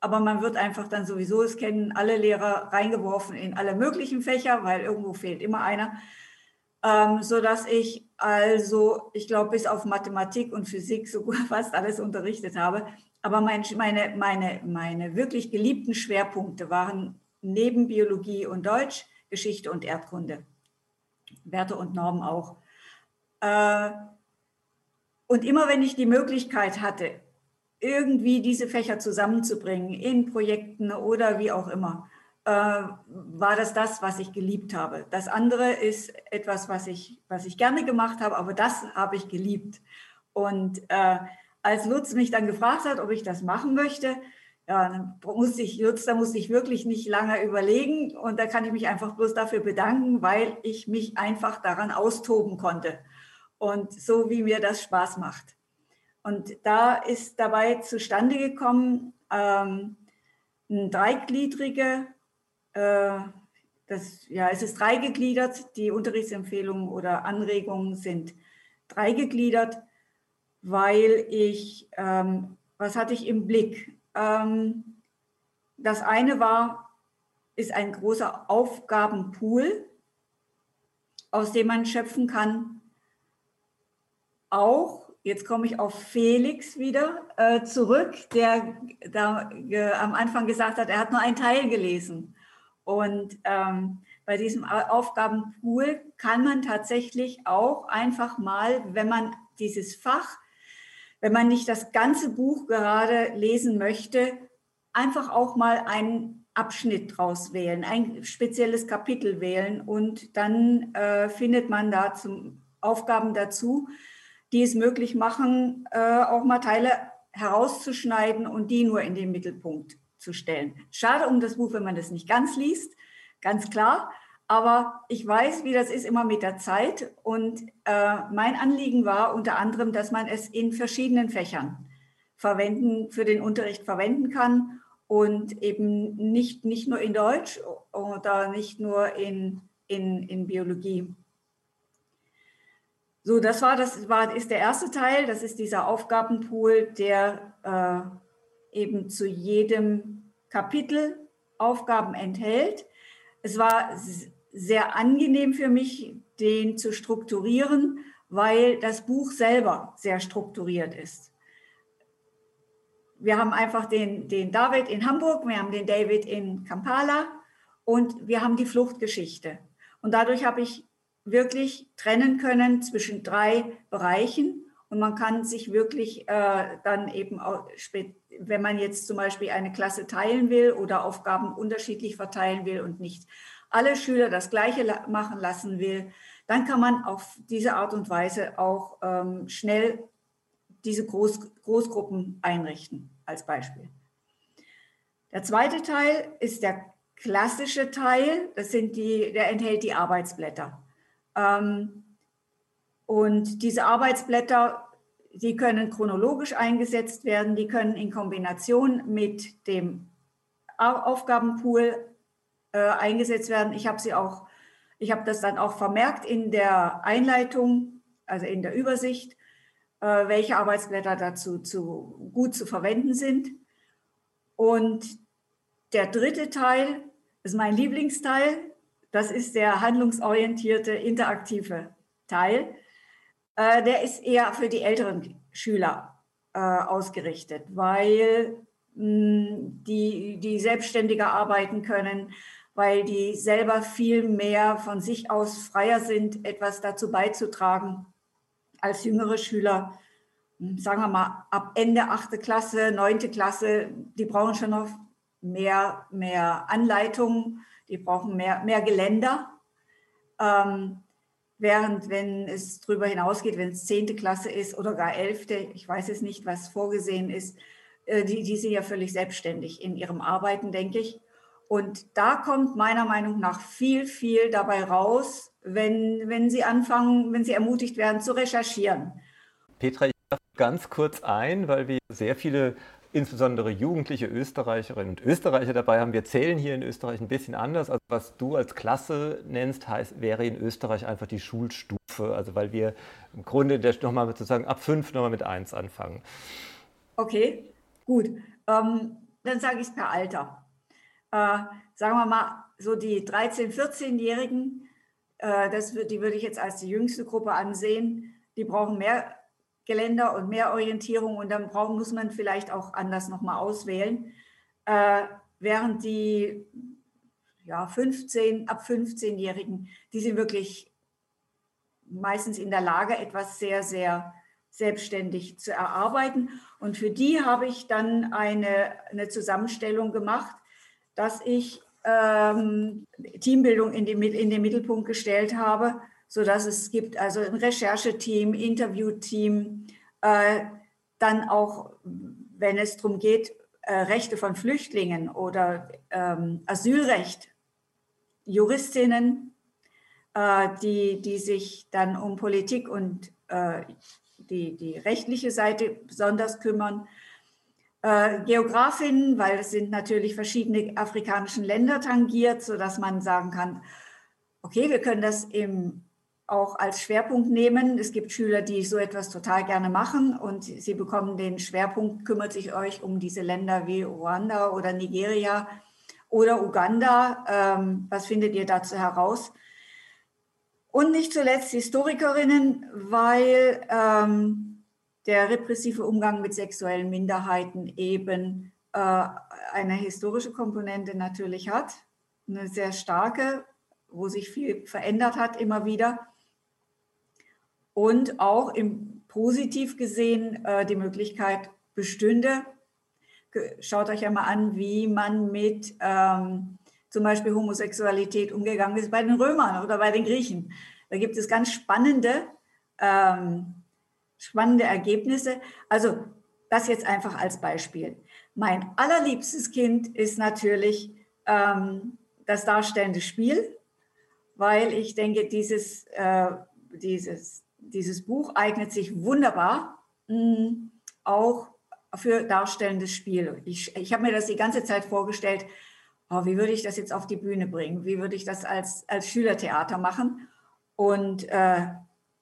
aber man wird einfach dann sowieso, es kennen alle Lehrer, reingeworfen in alle möglichen Fächer, weil irgendwo fehlt immer einer. Ähm, so dass ich also, ich glaube, bis auf Mathematik und Physik so fast alles unterrichtet habe. Aber mein, meine, meine, meine wirklich geliebten Schwerpunkte waren neben Biologie und Deutsch, Geschichte und Erdkunde. Werte und Normen auch. Äh, und immer wenn ich die Möglichkeit hatte, irgendwie diese Fächer zusammenzubringen in Projekten oder wie auch immer, äh, war das das, was ich geliebt habe. Das andere ist etwas, was ich, was ich gerne gemacht habe, aber das habe ich geliebt. Und äh, als Lutz mich dann gefragt hat, ob ich das machen möchte, ja, dann musste ich, Lutz, da musste ich wirklich nicht lange überlegen und da kann ich mich einfach bloß dafür bedanken, weil ich mich einfach daran austoben konnte. Und so wie mir das Spaß macht. Und da ist dabei zustande gekommen, ähm, ein dreigliedrige, äh, das, ja, es ist dreigegliedert, die Unterrichtsempfehlungen oder Anregungen sind dreigegliedert, weil ich, ähm, was hatte ich im Blick? Ähm, das eine war, ist ein großer Aufgabenpool, aus dem man schöpfen kann, auch jetzt komme ich auf Felix wieder äh, zurück, der da äh, am Anfang gesagt hat, er hat nur einen Teil gelesen. Und ähm, bei diesem Aufgabenpool kann man tatsächlich auch einfach mal, wenn man dieses Fach, wenn man nicht das ganze Buch gerade lesen möchte, einfach auch mal einen Abschnitt draus wählen, ein spezielles Kapitel wählen und dann äh, findet man da zum Aufgaben dazu, die es möglich machen, äh, auch mal Teile herauszuschneiden und die nur in den Mittelpunkt zu stellen. Schade um das Buch, wenn man das nicht ganz liest, ganz klar. Aber ich weiß, wie das ist immer mit der Zeit. Und äh, mein Anliegen war unter anderem, dass man es in verschiedenen Fächern verwenden, für den Unterricht verwenden kann und eben nicht, nicht nur in Deutsch oder nicht nur in, in, in Biologie. So, das war das war ist der erste Teil. Das ist dieser Aufgabenpool, der äh, eben zu jedem Kapitel Aufgaben enthält. Es war sehr angenehm für mich, den zu strukturieren, weil das Buch selber sehr strukturiert ist. Wir haben einfach den, den David in Hamburg, wir haben den David in Kampala und wir haben die Fluchtgeschichte. Und dadurch habe ich wirklich trennen können zwischen drei Bereichen. Und man kann sich wirklich äh, dann eben, auch, wenn man jetzt zum Beispiel eine Klasse teilen will oder Aufgaben unterschiedlich verteilen will und nicht alle Schüler das Gleiche machen lassen will, dann kann man auf diese Art und Weise auch ähm, schnell diese Groß, Großgruppen einrichten, als Beispiel. Der zweite Teil ist der klassische Teil, das sind die, der enthält die Arbeitsblätter. Ähm, und diese Arbeitsblätter, die können chronologisch eingesetzt werden, die können in Kombination mit dem Aufgabenpool äh, eingesetzt werden. Ich habe sie auch, ich habe das dann auch vermerkt in der Einleitung, also in der Übersicht, äh, welche Arbeitsblätter dazu zu, gut zu verwenden sind. Und der dritte Teil ist mein Lieblingsteil. Das ist der handlungsorientierte, interaktive Teil. Äh, der ist eher für die älteren Schüler äh, ausgerichtet, weil mh, die, die selbstständiger arbeiten können, weil die selber viel mehr von sich aus freier sind, etwas dazu beizutragen als jüngere Schüler. Sagen wir mal, ab Ende achte Klasse, neunte Klasse, die brauchen schon noch mehr, mehr Anleitung die brauchen mehr, mehr Geländer. Ähm, während wenn es darüber hinausgeht, wenn es zehnte Klasse ist oder gar elfte, ich weiß es nicht, was vorgesehen ist, äh, die, die sind ja völlig selbstständig in ihrem Arbeiten, denke ich. Und da kommt meiner Meinung nach viel, viel dabei raus, wenn, wenn sie anfangen, wenn sie ermutigt werden zu recherchieren. Petra, ich darf ganz kurz ein, weil wir sehr viele insbesondere jugendliche Österreicherinnen und Österreicher dabei haben. Wir zählen hier in Österreich ein bisschen anders. Also was du als Klasse nennst, heißt, wäre in Österreich einfach die Schulstufe. Also weil wir im Grunde nochmal sozusagen ab fünf nochmal mit eins anfangen. Okay, gut. Ähm, dann sage ich es per Alter. Äh, sagen wir mal, so die 13-, 14-Jährigen, äh, die würde ich jetzt als die jüngste Gruppe ansehen, die brauchen mehr Geländer und mehr Orientierung und dann braucht, muss man vielleicht auch anders nochmal auswählen. Äh, während die ja, 15, ab 15-Jährigen, die sind wirklich meistens in der Lage, etwas sehr, sehr selbstständig zu erarbeiten. Und für die habe ich dann eine, eine Zusammenstellung gemacht, dass ich ähm, Teambildung in, die, in den Mittelpunkt gestellt habe sodass es gibt also ein Rechercheteam, Interviewteam, äh, dann auch, wenn es darum geht, äh, Rechte von Flüchtlingen oder ähm, Asylrecht, Juristinnen, äh, die, die sich dann um Politik und äh, die, die rechtliche Seite besonders kümmern. Äh, Geografinnen, weil es sind natürlich verschiedene afrikanische Länder tangiert, sodass man sagen kann, okay, wir können das im auch als Schwerpunkt nehmen. Es gibt Schüler, die so etwas total gerne machen und sie bekommen den Schwerpunkt, kümmert sich euch um diese Länder wie Ruanda oder Nigeria oder Uganda. Ähm, was findet ihr dazu heraus? Und nicht zuletzt Historikerinnen, weil ähm, der repressive Umgang mit sexuellen Minderheiten eben äh, eine historische Komponente natürlich hat, eine sehr starke, wo sich viel verändert hat immer wieder und auch im positiv gesehen äh, die Möglichkeit bestünde, schaut euch ja mal an, wie man mit ähm, zum Beispiel Homosexualität umgegangen ist bei den Römern oder bei den Griechen. Da gibt es ganz spannende, ähm, spannende Ergebnisse. Also das jetzt einfach als Beispiel. Mein allerliebstes Kind ist natürlich ähm, das darstellende Spiel, weil ich denke, dieses, äh, dieses, dieses Buch eignet sich wunderbar mh, mm, auch für darstellendes Spiel. Ich, ich habe mir das die ganze Zeit vorgestellt, oh, wie würde ich das jetzt auf die Bühne bringen? Wie würde ich das als, als Schülertheater machen? Und äh,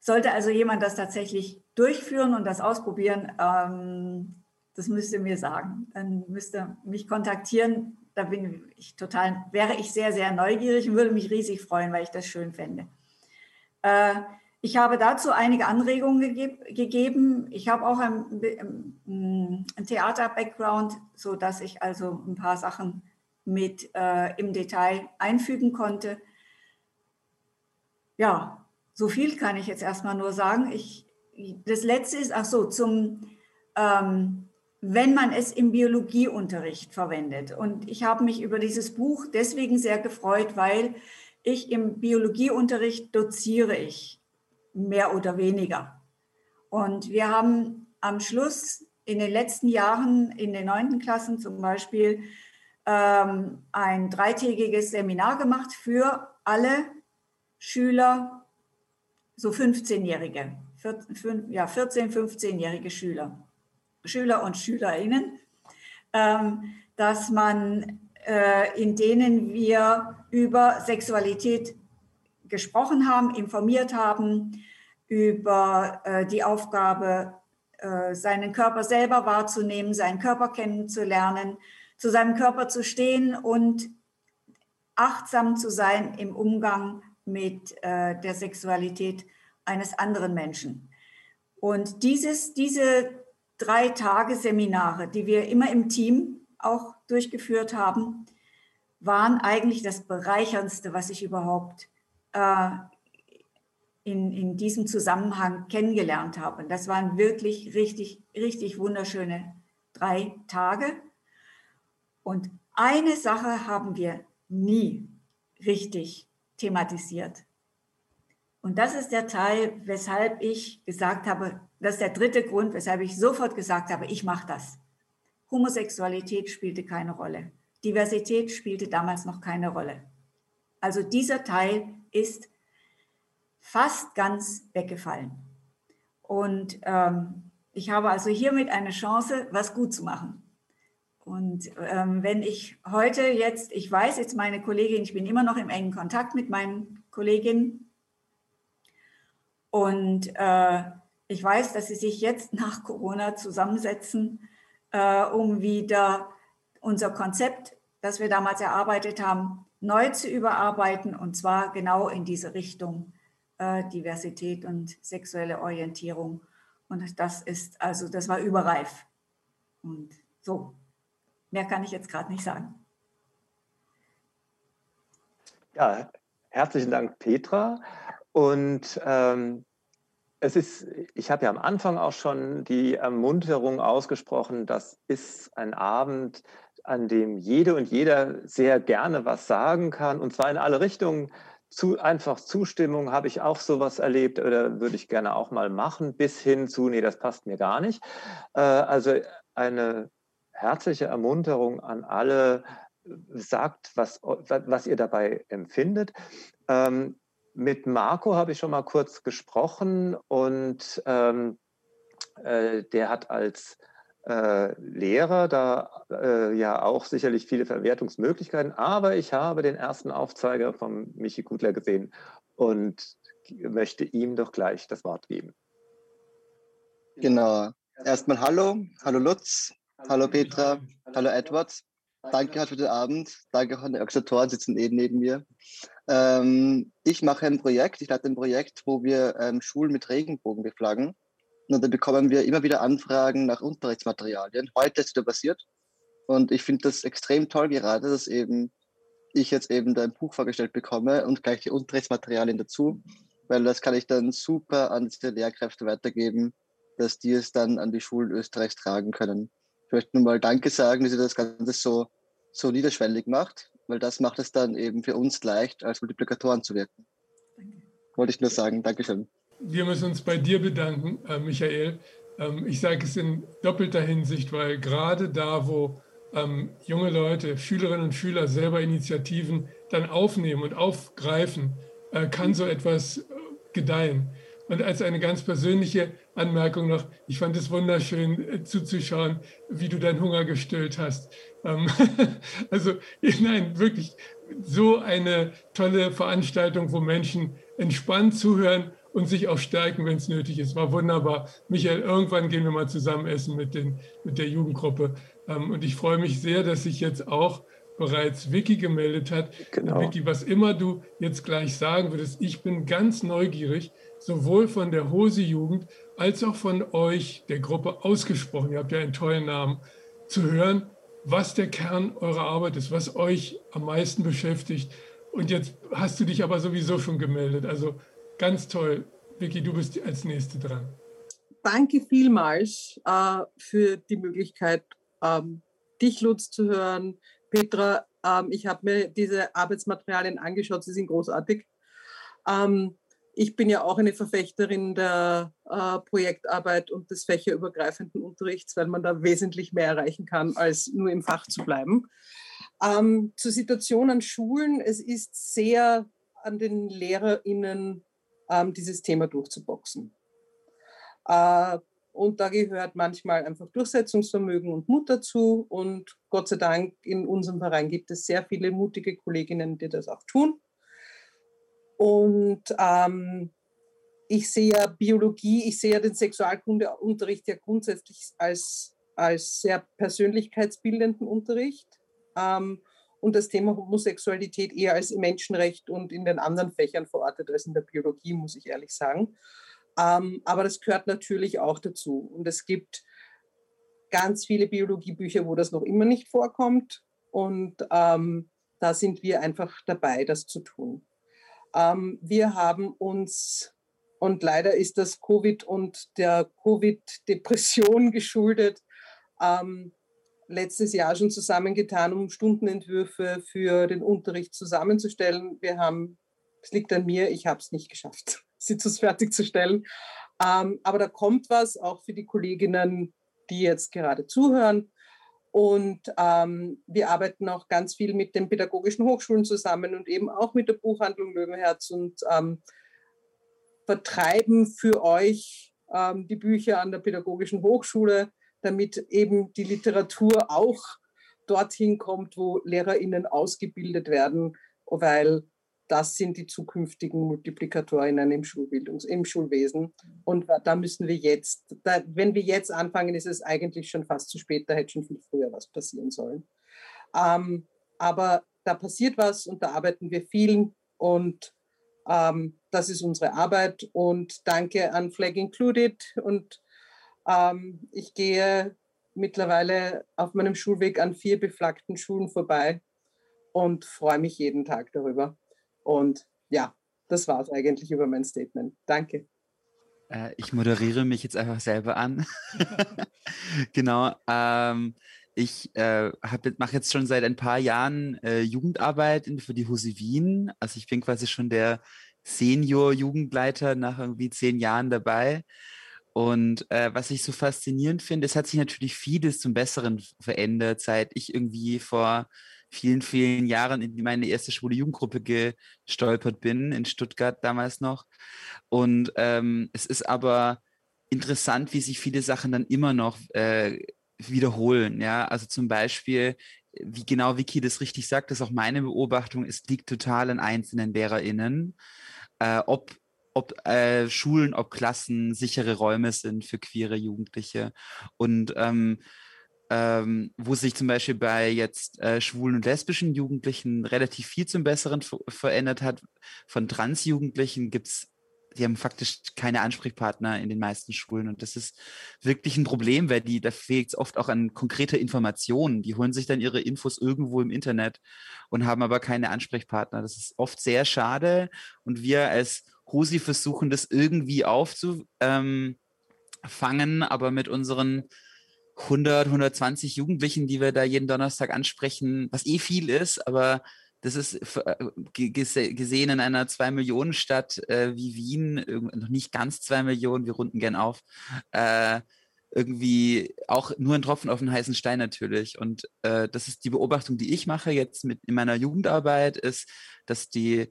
sollte also jemand das tatsächlich durchführen und das ausprobieren, ähm, das müsste mir sagen. Dann müsste mich kontaktieren. Da bin ich total, wäre ich sehr, sehr neugierig und würde mich riesig freuen, weil ich das schön fände. Äh, ich habe dazu einige Anregungen gegeb, gegeben. Ich habe auch ein, ein Theater-Background, sodass ich also ein paar Sachen mit äh, im Detail einfügen konnte. Ja, so viel kann ich jetzt erstmal nur sagen. Ich, das letzte ist, ach so, zum, ähm, wenn man es im Biologieunterricht verwendet. Und ich habe mich über dieses Buch deswegen sehr gefreut, weil ich im Biologieunterricht doziere ich, mehr oder weniger. Und wir haben am Schluss in den letzten Jahren in den neunten Klassen zum Beispiel ähm, ein dreitägiges Seminar gemacht für alle Schüler, so 15-Jährige, ja, 14, 15-jährige Schüler, Schüler und Schülerinnen, ähm, dass man, äh, in denen wir über Sexualität gesprochen haben, informiert haben, über äh, die Aufgabe, äh, seinen Körper selber wahrzunehmen, seinen Körper kennenzulernen, zu seinem Körper zu stehen und achtsam zu sein im Umgang mit äh, der Sexualität eines anderen Menschen. Und dieses, diese drei Tage Seminare, die wir immer im Team auch durchgeführt haben, waren eigentlich das Bereicherndste, was ich überhaupt äh, in, in diesem Zusammenhang kennengelernt habe. Und das waren wirklich richtig, richtig wunderschöne drei Tage. Und eine Sache haben wir nie richtig thematisiert. Und das ist der Teil, weshalb ich gesagt habe, das ist der dritte Grund, weshalb ich sofort gesagt habe, ich mache das. Homosexualität spielte keine Rolle. Diversität spielte damals noch keine Rolle. Also dieser Teil ist fast ganz weggefallen. Und ähm, ich habe also hiermit eine Chance, was gut zu machen. Und ähm, wenn ich heute jetzt, ich weiß jetzt meine Kollegin, ich bin immer noch im engen Kontakt mit meinen Kolleginnen und äh, ich weiß, dass sie sich jetzt nach Corona zusammensetzen, äh, um wieder unser Konzept, das wir damals erarbeitet haben, neu zu überarbeiten und zwar genau in diese Richtung äh, Diversität und sexuelle Orientierung. Und das ist also, das war überreif. Und so, Mehr kann ich jetzt gerade nicht sagen. Ja, herzlichen Dank, Petra. Und ähm, es ist, ich habe ja am Anfang auch schon die Ermunterung ausgesprochen, das ist ein Abend, an dem jede und jeder sehr gerne was sagen kann, und zwar in alle Richtungen. Zu, einfach Zustimmung, habe ich auch sowas erlebt oder würde ich gerne auch mal machen, bis hin zu, nee, das passt mir gar nicht. Äh, also eine herzliche Ermunterung an alle, sagt, was, was ihr dabei empfindet. Ähm, mit Marco habe ich schon mal kurz gesprochen und ähm, äh, der hat als äh, Lehrer da äh, ja auch sicherlich viele Verwertungsmöglichkeiten, aber ich habe den ersten Aufzeiger von Michi Gutler gesehen und möchte ihm doch gleich das Wort geben. Genau. Erstmal Hallo, hallo Lutz, Hallo Petra, hallo Edward. Danke für den Abend. Danke auch an die Organisatoren, sitzen eben neben mir. Ähm, ich mache ein Projekt, ich leite ein Projekt, wo wir ähm, Schulen mit Regenbogen beflaggen. Und dann bekommen wir immer wieder Anfragen nach Unterrichtsmaterialien. Heute ist wieder passiert. Und ich finde das extrem toll gerade, dass eben ich jetzt eben da ein Buch vorgestellt bekomme und gleich die Unterrichtsmaterialien dazu, weil das kann ich dann super an die Lehrkräfte weitergeben, dass die es dann an die Schulen Österreichs tragen können. Ich möchte nur mal Danke sagen, dass ihr das Ganze so, so niederschwellig macht, weil das macht es dann eben für uns leicht, als Multiplikatoren zu wirken. Danke. Wollte ich nur sagen. Dankeschön. Wir müssen uns bei dir bedanken, äh, Michael. Ähm, ich sage es in doppelter Hinsicht, weil gerade da, wo ähm, junge Leute, Schülerinnen und Schüler selber Initiativen dann aufnehmen und aufgreifen, äh, kann so etwas äh, gedeihen. Und als eine ganz persönliche Anmerkung noch, ich fand es wunderschön äh, zuzuschauen, wie du deinen Hunger gestillt hast. Ähm, also nein, wirklich so eine tolle Veranstaltung, wo Menschen entspannt zuhören und sich auch stärken, wenn es nötig ist. War wunderbar. Michael, irgendwann gehen wir mal zusammen essen mit, den, mit der Jugendgruppe. Ähm, und ich freue mich sehr, dass sich jetzt auch bereits Vicky gemeldet hat. Genau. Vicky, was immer du jetzt gleich sagen würdest, ich bin ganz neugierig, sowohl von der Hose-Jugend als auch von euch, der Gruppe ausgesprochen, ihr habt ja einen tollen Namen, zu hören, was der Kern eurer Arbeit ist, was euch am meisten beschäftigt. Und jetzt hast du dich aber sowieso schon gemeldet. Also ganz toll. Vicky, du bist als Nächste dran. Danke vielmals äh, für die Möglichkeit, ähm, dich, Lutz, zu hören. Petra, ähm, ich habe mir diese Arbeitsmaterialien angeschaut, sie sind großartig. Ähm, ich bin ja auch eine Verfechterin der äh, Projektarbeit und des fächerübergreifenden Unterrichts, weil man da wesentlich mehr erreichen kann, als nur im Fach zu bleiben. Ähm, zur Situation an Schulen. Es ist sehr an den LehrerInnen, ähm, dieses Thema durchzuboxen. Äh, und da gehört manchmal einfach Durchsetzungsvermögen und Mut dazu. Und Gott sei Dank in unserem Verein gibt es sehr viele mutige Kolleginnen, die das auch tun. Und ähm, ich sehe ja Biologie, ich sehe ja den Sexualkundeunterricht ja grundsätzlich als, als sehr persönlichkeitsbildenden Unterricht. Ähm, und das Thema Homosexualität eher als Menschenrecht und in den anderen Fächern verortet als in der Biologie, muss ich ehrlich sagen. Ähm, aber das gehört natürlich auch dazu. Und es gibt ganz viele Biologiebücher, wo das noch immer nicht vorkommt. Und ähm, da sind wir einfach dabei, das zu tun. Ähm, wir haben uns, und leider ist das Covid und der Covid-Depression geschuldet, ähm, letztes Jahr schon zusammengetan, um Stundenentwürfe für den Unterricht zusammenzustellen. Wir haben, es liegt an mir, ich habe es nicht geschafft, sie zu fertigzustellen. Ähm, aber da kommt was, auch für die Kolleginnen, die jetzt gerade zuhören. Und ähm, wir arbeiten auch ganz viel mit den pädagogischen Hochschulen zusammen und eben auch mit der Buchhandlung Löwenherz und ähm, vertreiben für euch ähm, die Bücher an der pädagogischen Hochschule, damit eben die Literatur auch dorthin kommt, wo LehrerInnen ausgebildet werden, weil das sind die zukünftigen Multiplikatorinnen im, Schulbildungs-, im Schulwesen. Und da müssen wir jetzt, da, wenn wir jetzt anfangen, ist es eigentlich schon fast zu spät, da hätte schon viel früher was passieren sollen. Ähm, aber da passiert was und da arbeiten wir viel und ähm, das ist unsere Arbeit und danke an Flag Included und ähm, ich gehe mittlerweile auf meinem Schulweg an vier beflaggten Schulen vorbei und freue mich jeden Tag darüber. Und ja, das war es eigentlich über mein Statement. Danke. Äh, ich moderiere mich jetzt einfach selber an. genau. Ähm, ich äh, mache jetzt schon seit ein paar Jahren äh, Jugendarbeit für die Hose Wien. Also ich bin quasi schon der Senior-Jugendleiter nach irgendwie zehn Jahren dabei. Und äh, was ich so faszinierend finde, es hat sich natürlich vieles zum Besseren verändert, seit ich irgendwie vor vielen, vielen Jahren in meine erste schwule Jugendgruppe gestolpert bin, in Stuttgart damals noch. Und ähm, es ist aber interessant, wie sich viele Sachen dann immer noch äh, wiederholen. Ja, also zum Beispiel, wie genau Vicky das richtig sagt, das ist auch meine Beobachtung, es liegt total an einzelnen LehrerInnen, äh, ob ob äh, Schulen, ob Klassen sichere Räume sind für queere Jugendliche. Und ähm, ähm, wo sich zum Beispiel bei jetzt äh, schwulen und lesbischen Jugendlichen relativ viel zum Besseren verändert hat. Von Transjugendlichen gibt es, die haben faktisch keine Ansprechpartner in den meisten Schulen und das ist wirklich ein Problem, weil die, da fehlt es oft auch an konkreter Informationen. Die holen sich dann ihre Infos irgendwo im Internet und haben aber keine Ansprechpartner. Das ist oft sehr schade und wir als Hosi versuchen das irgendwie aufzufangen, aber mit unseren 100, 120 Jugendlichen, die wir da jeden Donnerstag ansprechen, was eh viel ist, aber das ist äh, gesehen in einer zwei Millionen Stadt äh, wie Wien, noch nicht ganz zwei Millionen, wir runden gern auf, äh, irgendwie auch nur ein Tropfen auf den heißen Stein natürlich. Und äh, das ist die Beobachtung, die ich mache jetzt mit in meiner Jugendarbeit, ist, dass die,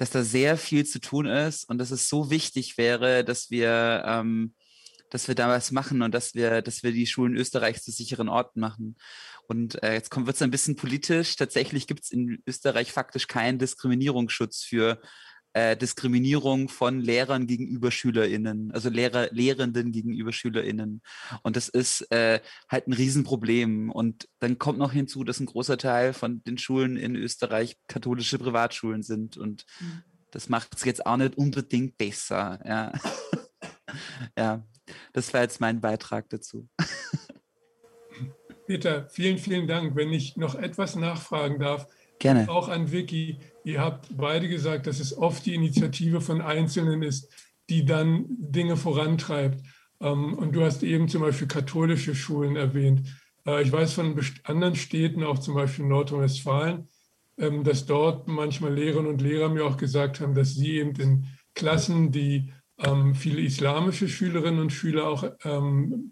dass da sehr viel zu tun ist und dass es so wichtig wäre, dass wir ähm, dass wir da was machen und dass wir, dass wir die Schulen Österreichs zu sicheren Orten machen. Und äh, jetzt wird es ein bisschen politisch. Tatsächlich gibt es in Österreich faktisch keinen Diskriminierungsschutz für äh, Diskriminierung von Lehrern gegenüber SchülerInnen, also Lehrer, Lehrenden gegenüber SchülerInnen. Und das ist äh, halt ein Riesenproblem. Und dann kommt noch hinzu, dass ein großer Teil von den Schulen in Österreich katholische Privatschulen sind. Und mhm. das macht es jetzt auch nicht unbedingt besser. Ja. ja, das war jetzt mein Beitrag dazu. Peter, vielen, vielen Dank. Wenn ich noch etwas nachfragen darf, Gerne. auch an Vicky. Ihr habt beide gesagt, dass es oft die Initiative von Einzelnen ist, die dann Dinge vorantreibt. Ähm, und du hast eben zum Beispiel katholische Schulen erwähnt. Äh, ich weiß von anderen Städten, auch zum Beispiel Nordrhein-Westfalen, ähm, dass dort manchmal Lehrerinnen und Lehrer mir auch gesagt haben, dass sie eben in Klassen, die ähm, viele islamische Schülerinnen und Schüler auch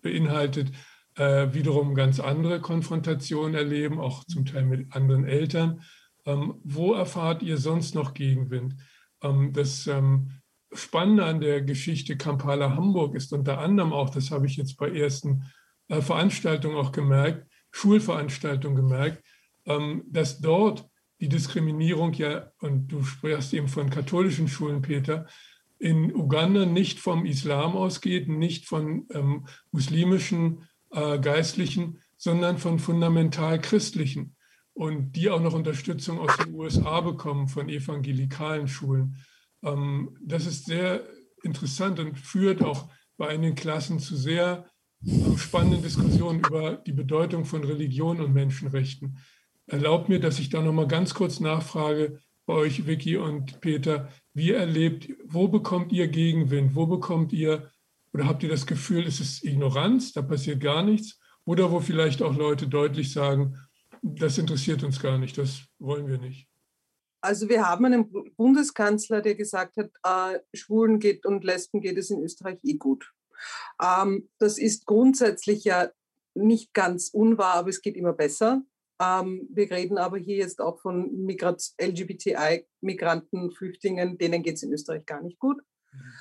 beinhaltet, äh, wiederum ganz andere Konfrontationen erleben, auch zum Teil mit anderen Eltern. Ähm, wo erfahrt ihr sonst noch Gegenwind? Ähm, das ähm, Spannende an der Geschichte Kampala Hamburg ist unter anderem auch, das habe ich jetzt bei ersten äh, Veranstaltungen auch gemerkt, Schulveranstaltungen gemerkt, ähm, dass dort die Diskriminierung ja, und du sprichst eben von katholischen Schulen, Peter, in Uganda nicht vom Islam ausgeht, nicht von ähm, muslimischen äh, Geistlichen, sondern von fundamental Christlichen und die auch noch Unterstützung aus den USA bekommen von evangelikalen Schulen. Ähm, das ist sehr interessant und führt auch bei einigen Klassen zu sehr ähm, spannenden Diskussionen über die Bedeutung von Religion und Menschenrechten. Erlaubt mir, dass ich da noch mal ganz kurz nachfrage bei euch, Vicky und Peter, wie erlebt, wo bekommt ihr Gegenwind? Wo bekommt ihr oder habt ihr das Gefühl, es ist Ignoranz, da passiert gar nichts? Oder wo vielleicht auch Leute deutlich sagen, das interessiert uns gar nicht, das wollen wir nicht? Also wir haben einen Bundeskanzler, der gesagt hat, äh, Schwulen geht und Lesben geht es in Österreich eh gut. Ähm, das ist grundsätzlich ja nicht ganz unwahr, aber es geht immer besser. Ähm, wir reden aber hier jetzt auch von LGBTI-Migranten, Flüchtlingen, denen geht es in Österreich gar nicht gut. Mhm.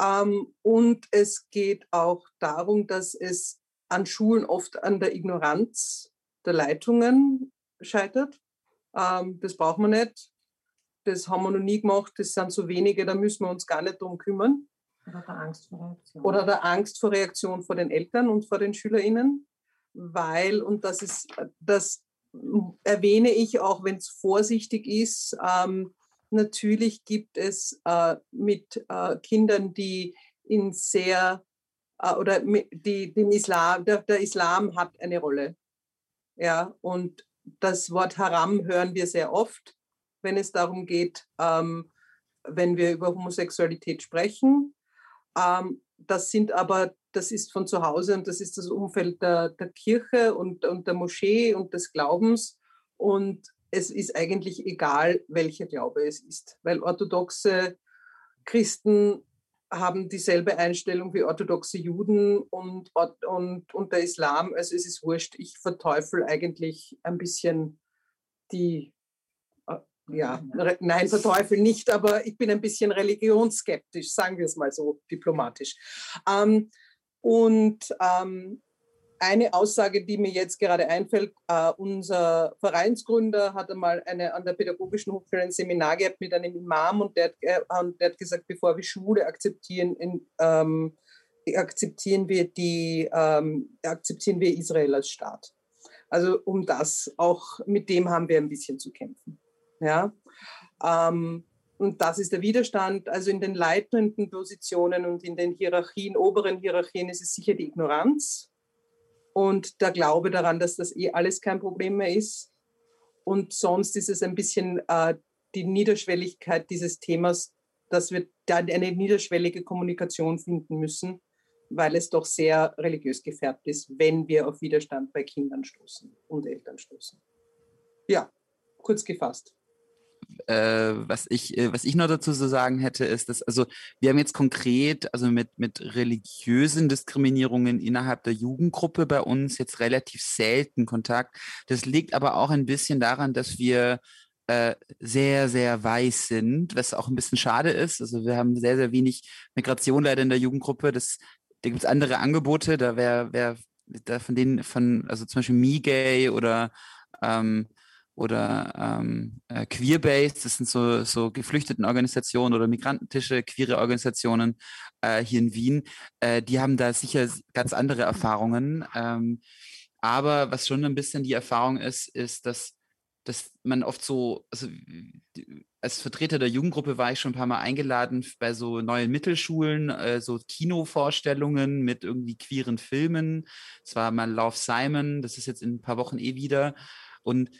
Ähm, und es geht auch darum, dass es an Schulen oft an der Ignoranz der Leitungen scheitert. Ähm, das braucht man nicht. Das haben wir noch nie gemacht. Das sind so wenige, da müssen wir uns gar nicht drum kümmern. Oder der Angst vor Reaktion. Oder der Angst vor Reaktion vor den Eltern und vor den SchülerInnen. Weil, und das ist, das erwähne ich auch, wenn es vorsichtig ist. Ähm, natürlich gibt es äh, mit äh, Kindern, die in sehr äh, oder die, den Islam, der, der, Islam hat eine Rolle. Ja, und das Wort Haram hören wir sehr oft, wenn es darum geht, ähm, wenn wir über Homosexualität sprechen. Ähm, das sind aber das ist von zu Hause und das ist das Umfeld der, der Kirche und, und der Moschee und des Glaubens. Und es ist eigentlich egal, welcher Glaube es ist, weil orthodoxe Christen haben dieselbe Einstellung wie orthodoxe Juden und, und, und der Islam. Also es ist wurscht. Ich verteufel eigentlich ein bisschen die, äh, ja, nein, verteufel nicht, aber ich bin ein bisschen religionsskeptisch, sagen wir es mal so diplomatisch. Ähm, und ähm, eine Aussage, die mir jetzt gerade einfällt, äh, unser Vereinsgründer hat einmal eine, an der Pädagogischen Hochschule ein Seminar gehabt mit einem Imam und der, äh, und der hat gesagt, bevor wir Schule akzeptieren, in, ähm, akzeptieren, wir die, ähm, akzeptieren wir Israel als Staat. Also um das auch, mit dem haben wir ein bisschen zu kämpfen. Ja? Ähm, und das ist der Widerstand. Also in den leitenden Positionen und in den Hierarchien, oberen Hierarchien ist es sicher die Ignoranz und der Glaube daran, dass das eh alles kein Problem mehr ist. Und sonst ist es ein bisschen äh, die Niederschwelligkeit dieses Themas, dass wir da eine niederschwellige Kommunikation finden müssen, weil es doch sehr religiös gefärbt ist, wenn wir auf Widerstand bei Kindern stoßen und Eltern stoßen. Ja, kurz gefasst. Äh, was ich, äh, was ich noch dazu zu sagen hätte, ist, dass, also wir haben jetzt konkret, also mit, mit religiösen Diskriminierungen innerhalb der Jugendgruppe bei uns jetzt relativ selten Kontakt. Das liegt aber auch ein bisschen daran, dass wir äh, sehr, sehr weiß sind, was auch ein bisschen schade ist. Also wir haben sehr, sehr wenig Migration leider in der Jugendgruppe. Das, da gibt es andere Angebote, da wäre wär, da von denen, von, also zum Beispiel MeGay oder ähm, oder ähm, äh, Queerbase, das sind so, so geflüchteten Organisationen oder Migrantentische, queere Organisationen äh, hier in Wien, äh, die haben da sicher ganz andere Erfahrungen. Ähm, aber was schon ein bisschen die Erfahrung ist, ist, dass, dass man oft so, also als Vertreter der Jugendgruppe war ich schon ein paar Mal eingeladen bei so neuen Mittelschulen, äh, so Kinovorstellungen mit irgendwie queeren Filmen. Es war mal Love Simon, das ist jetzt in ein paar Wochen eh wieder. Und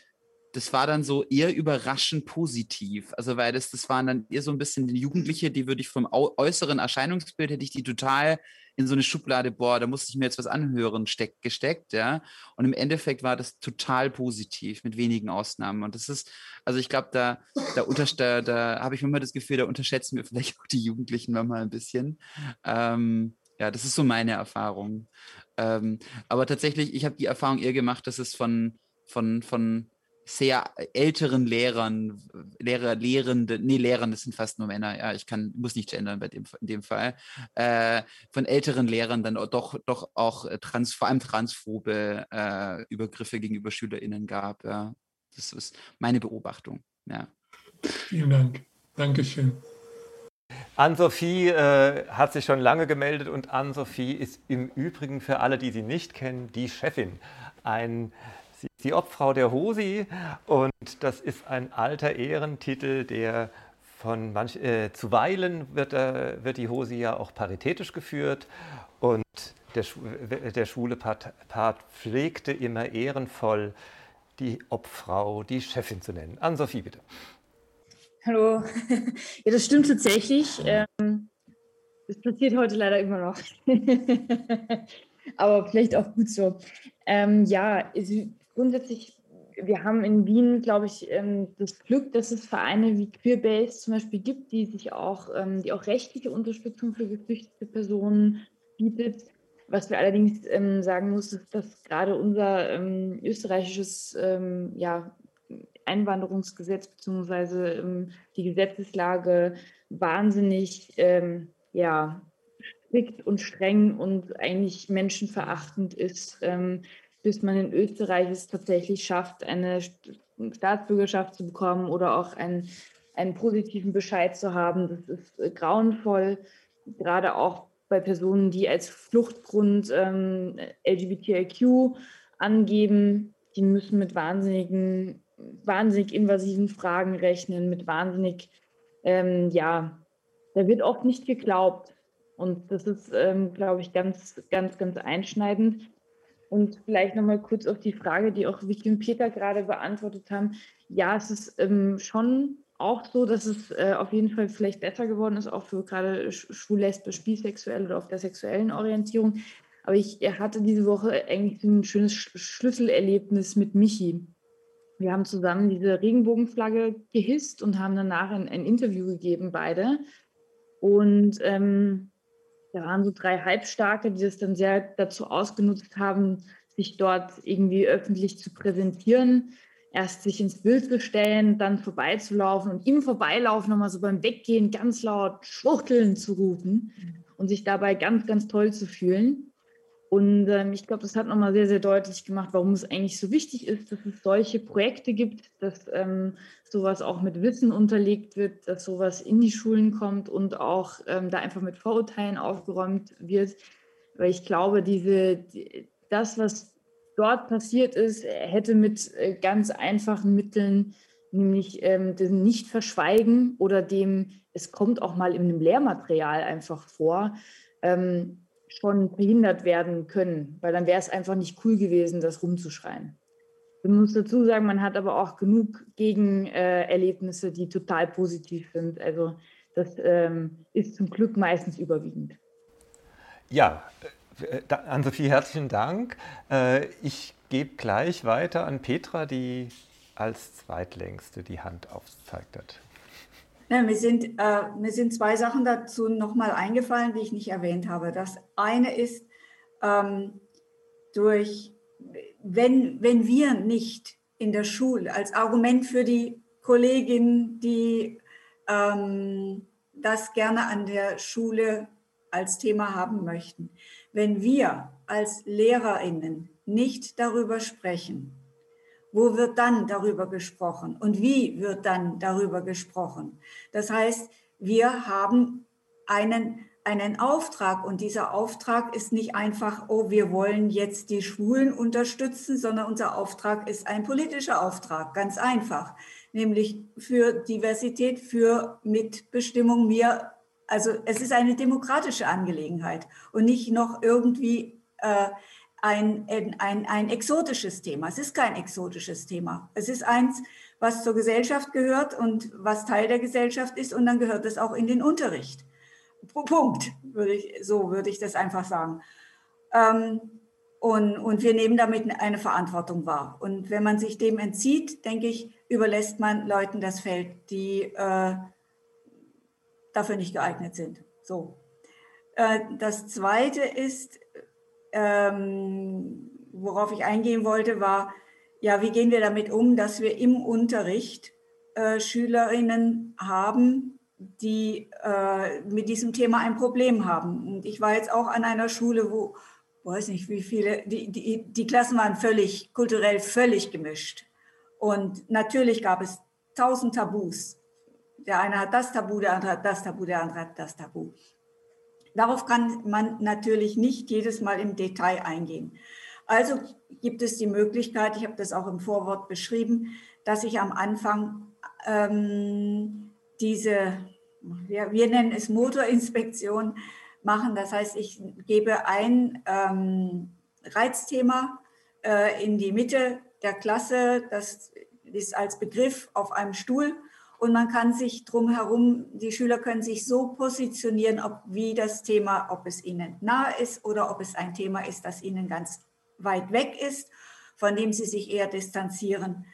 das war dann so eher überraschend positiv. Also, weil das, das waren dann eher so ein bisschen die Jugendliche, die würde ich vom äußeren Erscheinungsbild hätte ich die total in so eine Schublade, boah, da musste ich mir jetzt was anhören, steck, gesteckt, ja. Und im Endeffekt war das total positiv, mit wenigen Ausnahmen. Und das ist, also ich glaube, da, da, da, da habe ich immer das Gefühl, da unterschätzen wir vielleicht auch die Jugendlichen mal ein bisschen. Ähm, ja, das ist so meine Erfahrung. Ähm, aber tatsächlich, ich habe die Erfahrung eher gemacht, dass es von, von, von sehr älteren Lehrern, Lehrer, Lehrende, nee, Lehrern, das sind fast nur Männer, ja, ich kann, muss nicht gendern bei dem, in dem Fall, äh, von älteren Lehrern dann doch, doch auch trans, vor allem transphobe äh, Übergriffe gegenüber SchülerInnen gab, ja. Das ist meine Beobachtung, ja. Vielen Dank. Dankeschön. Ann-Sophie äh, hat sich schon lange gemeldet und Ann-Sophie ist im Übrigen für alle, die sie nicht kennen, die Chefin. Ein die Obfrau der Hosi und das ist ein alter Ehrentitel, der von manch, äh, zuweilen wird, äh, wird die Hosi ja auch paritätisch geführt und der, der schwule Part, Part pflegte immer ehrenvoll die Obfrau, die Chefin zu nennen. Ann-Sophie, bitte. Hallo. Ja, das stimmt tatsächlich. Ähm, das passiert heute leider immer noch. Aber vielleicht auch gut so. Ähm, ja, grundsätzlich, wir haben in Wien, glaube ich, ähm, das Glück, dass es Vereine wie Queerbase zum Beispiel gibt, die sich auch, ähm, die auch rechtliche Unterstützung für geflüchtete Personen bietet. Was wir allerdings ähm, sagen muss, ist, dass gerade unser österreichisches ja, Einwanderungsgesetz bzw. Die Gesetzeslage wahnsinnig ja, strikt und streng und eigentlich menschenverachtend ist bis man in Österreich es tatsächlich schafft, eine Staatsbürgerschaft zu bekommen oder auch einen, einen positiven Bescheid zu haben. Das ist äh, grauenvoll, gerade auch bei Personen, die als Fluchtgrund ähm, LGBTIQ angeben. Die müssen mit wahnsinnigen, wahnsinnig invasiven Fragen rechnen, mit wahnsinnig, ähm, ja, da wird oft nicht geglaubt. Und das ist, ähm, glaube ich, ganz, ganz, ganz einschneidend. Und vielleicht nochmal kurz auf die Frage, die auch Vicky und Peter gerade beantwortet haben. Ja, es ist ähm, schon auch so, dass es äh, auf jeden Fall vielleicht besser geworden ist, auch für gerade schwul, lesbisch, bisexuell oder auf der sexuellen Orientierung. Aber ich hatte diese Woche eigentlich ein schönes Schlüsselerlebnis mit Michi. Wir haben zusammen diese Regenbogenflagge gehisst und haben danach ein, ein Interview gegeben, beide. Und ähm, da waren so drei Halbstarke, die das dann sehr dazu ausgenutzt haben, sich dort irgendwie öffentlich zu präsentieren, erst sich ins Bild zu stellen, dann vorbeizulaufen und im Vorbeilaufen nochmal so beim Weggehen ganz laut Schwuchteln zu rufen und sich dabei ganz, ganz toll zu fühlen. Und ähm, ich glaube, das hat nochmal sehr, sehr deutlich gemacht, warum es eigentlich so wichtig ist, dass es solche Projekte gibt, dass ähm, sowas auch mit Wissen unterlegt wird, dass sowas in die Schulen kommt und auch ähm, da einfach mit Vorurteilen aufgeräumt wird. Weil ich glaube, diese, die, das, was dort passiert ist, hätte mit äh, ganz einfachen Mitteln, nämlich ähm, dem Nicht-Verschweigen oder dem, es kommt auch mal in einem Lehrmaterial einfach vor, ähm, schon verhindert werden können, weil dann wäre es einfach nicht cool gewesen, das rumzuschreien. Ich muss dazu sagen, man hat aber auch genug Gegenerlebnisse, die total positiv sind. Also das ähm, ist zum Glück meistens überwiegend. Ja, äh, Ann-Sophie, herzlichen Dank. Äh, ich gebe gleich weiter an Petra, die als zweitlängste die Hand aufgezeigt hat. Ja, mir, sind, äh, mir sind zwei Sachen dazu nochmal eingefallen, die ich nicht erwähnt habe. Das eine ist, ähm, durch, wenn, wenn wir nicht in der Schule als Argument für die Kollegin, die ähm, das gerne an der Schule als Thema haben möchten, wenn wir als Lehrerinnen nicht darüber sprechen, wo wird dann darüber gesprochen und wie wird dann darüber gesprochen? Das heißt, wir haben einen, einen Auftrag und dieser Auftrag ist nicht einfach, oh, wir wollen jetzt die Schwulen unterstützen, sondern unser Auftrag ist ein politischer Auftrag, ganz einfach, nämlich für Diversität, für Mitbestimmung. Wir, also es ist eine demokratische Angelegenheit und nicht noch irgendwie äh, ein, ein, ein exotisches Thema. Es ist kein exotisches Thema. Es ist eins, was zur Gesellschaft gehört und was Teil der Gesellschaft ist und dann gehört es auch in den Unterricht. Punkt, würde ich, so würde ich das einfach sagen. Ähm, und, und wir nehmen damit eine Verantwortung wahr. Und wenn man sich dem entzieht, denke ich, überlässt man Leuten das Feld, die äh, dafür nicht geeignet sind. So. Äh, das Zweite ist, ähm, worauf ich eingehen wollte, war, ja, wie gehen wir damit um, dass wir im Unterricht äh, Schülerinnen haben, die äh, mit diesem Thema ein Problem haben. Und ich war jetzt auch an einer Schule, wo, weiß nicht wie viele, die, die, die Klassen waren völlig, kulturell völlig gemischt. Und natürlich gab es tausend Tabus. Der eine hat das Tabu, der andere hat das Tabu, der andere hat das Tabu. Darauf kann man natürlich nicht jedes Mal im Detail eingehen. Also gibt es die Möglichkeit, ich habe das auch im Vorwort beschrieben, dass ich am Anfang ähm, diese, wir, wir, nennen es Motorinspektion, machen. Das heißt, ich gebe ein ähm, Reizthema äh, in die Mitte der Klasse, das ist als Begriff auf einem Stuhl und man kann sich drumherum, die Schüler können sich so positionieren, ob wie das Thema, ob es ihnen nahe ist oder ob es ein Thema ist, das ihnen ganz weit weg ist, von dem sie sich eher distanzieren,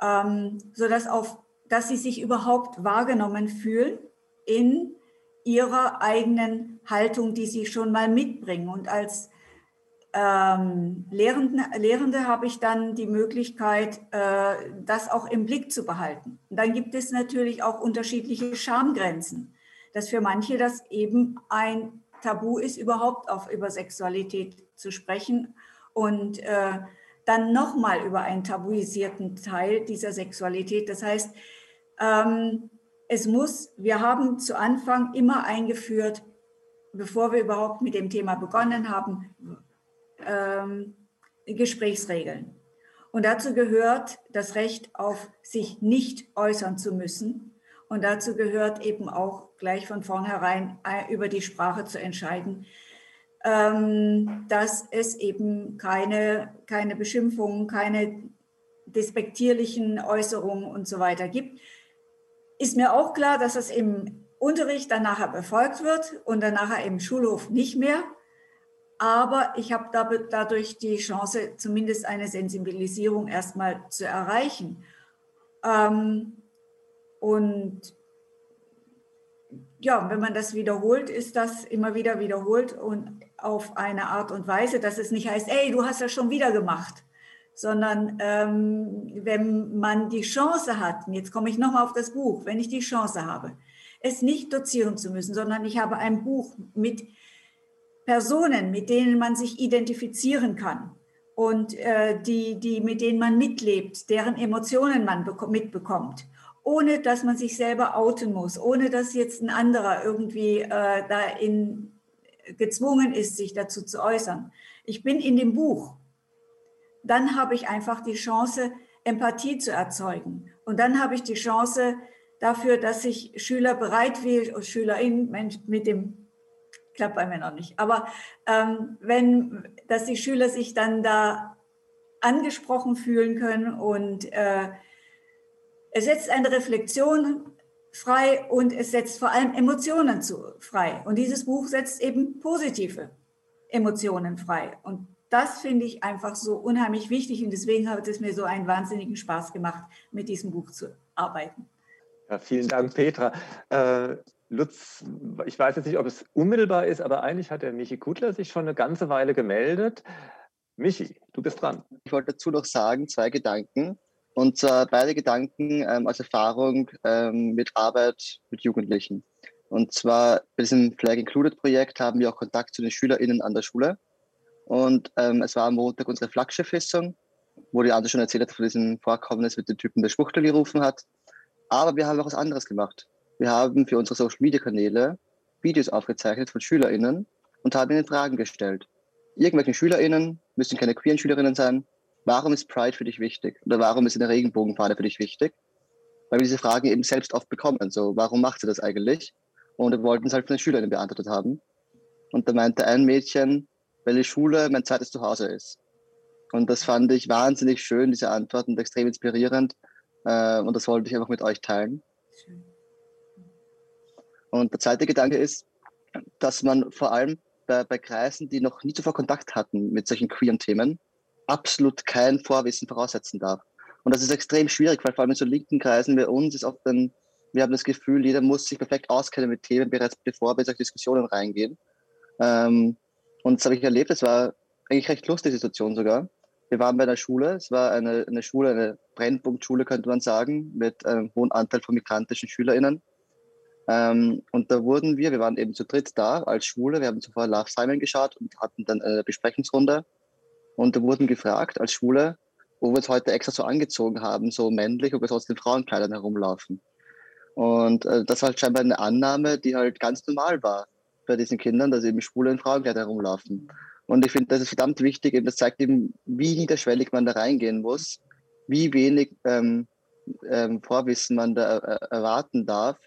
ähm, sodass auf, dass sie sich überhaupt wahrgenommen fühlen in ihrer eigenen Haltung, die sie schon mal mitbringen. Und als ähm, Lehrende, Lehrende habe ich dann die Möglichkeit, äh, das auch im Blick zu behalten. Und dann gibt es natürlich auch unterschiedliche Schamgrenzen, dass für manche das eben ein Tabu ist, überhaupt auf, über Sexualität zu sprechen und äh, dann nochmal über einen tabuisierten Teil dieser Sexualität. Das heißt, ähm, es muss, wir haben zu Anfang immer eingeführt, bevor wir überhaupt mit dem Thema begonnen haben, ähm, Gesprächsregeln. Und dazu gehört das Recht auf sich nicht äußern zu müssen. Und dazu gehört eben auch gleich von vornherein äh, über die Sprache zu entscheiden, ähm, dass es eben keine, keine Beschimpfungen, keine despektierlichen Äußerungen und so weiter gibt. Ist mir auch klar, dass das im Unterricht dann nachher befolgt wird und dann nachher im Schulhof nicht mehr. Aber ich habe dadurch die Chance, zumindest eine Sensibilisierung erstmal zu erreichen. Ähm, und ja, wenn man das wiederholt, ist das immer wieder wiederholt und auf eine Art und Weise, dass es nicht heißt, ey, du hast das schon wieder gemacht, sondern ähm, wenn man die Chance hat, und jetzt komme ich nochmal auf das Buch, wenn ich die Chance habe, es nicht dozieren zu müssen, sondern ich habe ein Buch mit Personen, mit denen man sich identifizieren kann und äh, die, die, mit denen man mitlebt, deren Emotionen man mitbekommt, ohne dass man sich selber outen muss, ohne dass jetzt ein anderer irgendwie äh, da in, gezwungen ist, sich dazu zu äußern. Ich bin in dem Buch. Dann habe ich einfach die Chance, Empathie zu erzeugen. Und dann habe ich die Chance dafür, dass sich Schüler bereit wie SchülerInnen mit dem klappt bei mir noch nicht. Aber ähm, wenn, dass die Schüler sich dann da angesprochen fühlen können und äh, es setzt eine Reflexion frei und es setzt vor allem Emotionen zu, frei. Und dieses Buch setzt eben positive emotionenfrei. Und das finde ich einfach so unheimlich wichtig und deswegen hat es mir so einen wahnsinnigen Spaß gemacht, mit diesem Buch zu arbeiten. Ja, vielen Dank, Petra. Äh, Lutz, ich weiß jetzt nicht, ob es unmittelbar ist, aber eigentlich hat der Michi Kutler sich schon eine ganze Weile gemeldet. Michi, du bist dran. Ich wollte dazu noch sagen, zwei Gedanken. Und zwar beide Gedanken ähm, als Erfahrung ähm, mit Arbeit mit Jugendlichen. Und zwar bei diesem Flag Included Projekt haben wir auch Kontakt zu den SchülerInnen an der Schule. Und ähm, es war am Montag unsere Flaggschiff-Fissung, wo die andere schon erzählt hat von diesem Vorkommnis mit dem Typen, der Schwuchtel gerufen hat. Aber wir haben auch was anderes gemacht. Wir haben für unsere Social-Media-Kanäle Videos aufgezeichnet von SchülerInnen und haben ihnen Fragen gestellt. Irgendwelchen SchülerInnen, müssen keine queeren SchülerInnen sein, warum ist Pride für dich wichtig? Oder warum ist eine Regenbogenfahne für dich wichtig? Weil wir diese Fragen eben selbst oft bekommen. So, warum macht sie das eigentlich? Und wir wollten es halt von den SchülerInnen beantwortet haben. Und da meinte ein Mädchen, weil die Schule mein zweites Zuhause ist. Und das fand ich wahnsinnig schön, diese Antwort und extrem inspirierend. Äh, und das wollte ich einfach mit euch teilen. Und der zweite Gedanke ist, dass man vor allem bei, bei Kreisen, die noch nie zuvor Kontakt hatten mit solchen queeren Themen, absolut kein Vorwissen voraussetzen darf. Und das ist extrem schwierig, weil vor allem in so linken Kreisen bei uns ist oft dann, wir haben das Gefühl, jeder muss sich perfekt auskennen mit Themen, bereits bevor wir in solche Diskussionen reingehen. Ähm, und das habe ich erlebt, es war eigentlich recht lustige Situation sogar. Wir waren bei einer Schule, es war eine, eine Schule, eine Brennpunktschule, könnte man sagen, mit einem hohen Anteil von migrantischen SchülerInnen. Ähm, und da wurden wir, wir waren eben zu dritt da als Schule, wir haben zuvor Love Simon geschaut und hatten dann eine Besprechungsrunde. Und da wurden gefragt als Schule, wo wir uns heute extra so angezogen haben, so männlich, ob wir sonst in Frauenkleidern herumlaufen. Und äh, das war halt scheinbar eine Annahme, die halt ganz normal war bei diesen Kindern, dass eben Schwule in Frauenkleidern herumlaufen. Und ich finde, das ist verdammt wichtig, eben das zeigt eben, wie niederschwellig man da reingehen muss, wie wenig ähm, ähm, Vorwissen man da äh, erwarten darf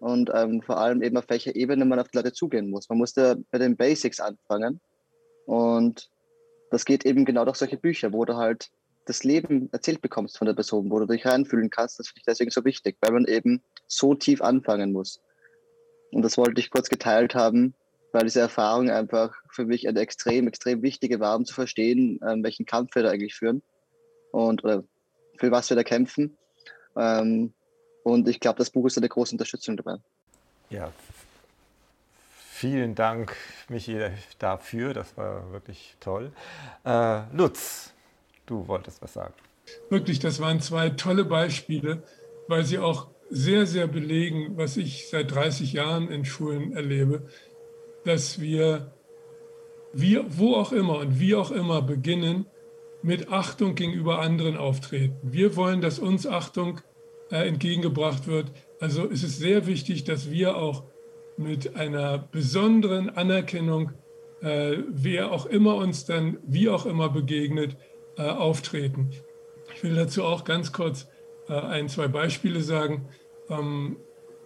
und ähm, vor allem eben auf welcher Ebene man auf die Leute zugehen muss. Man muss da bei den Basics anfangen und das geht eben genau durch solche Bücher, wo du halt das Leben erzählt bekommst von der Person, wo du dich reinfühlen kannst. Das finde ich deswegen so wichtig, weil man eben so tief anfangen muss. Und das wollte ich kurz geteilt haben, weil diese Erfahrung einfach für mich eine extrem, extrem wichtige war, um zu verstehen, ähm, welchen Kampf wir da eigentlich führen und oder für was wir da kämpfen. Ähm, und ich glaube, das Buch ist eine große Unterstützung dabei. Ja, vielen Dank, Michi, dafür. Das war wirklich toll. Äh, Lutz, du wolltest was sagen. Wirklich, das waren zwei tolle Beispiele, weil sie auch sehr, sehr belegen, was ich seit 30 Jahren in Schulen erlebe, dass wir, wie, wo auch immer und wie auch immer beginnen, mit Achtung gegenüber anderen auftreten. Wir wollen, dass uns Achtung entgegengebracht wird. Also ist es sehr wichtig, dass wir auch mit einer besonderen Anerkennung, äh, wer auch immer uns dann wie auch immer begegnet, äh, auftreten. Ich will dazu auch ganz kurz äh, ein, zwei Beispiele sagen. Ähm,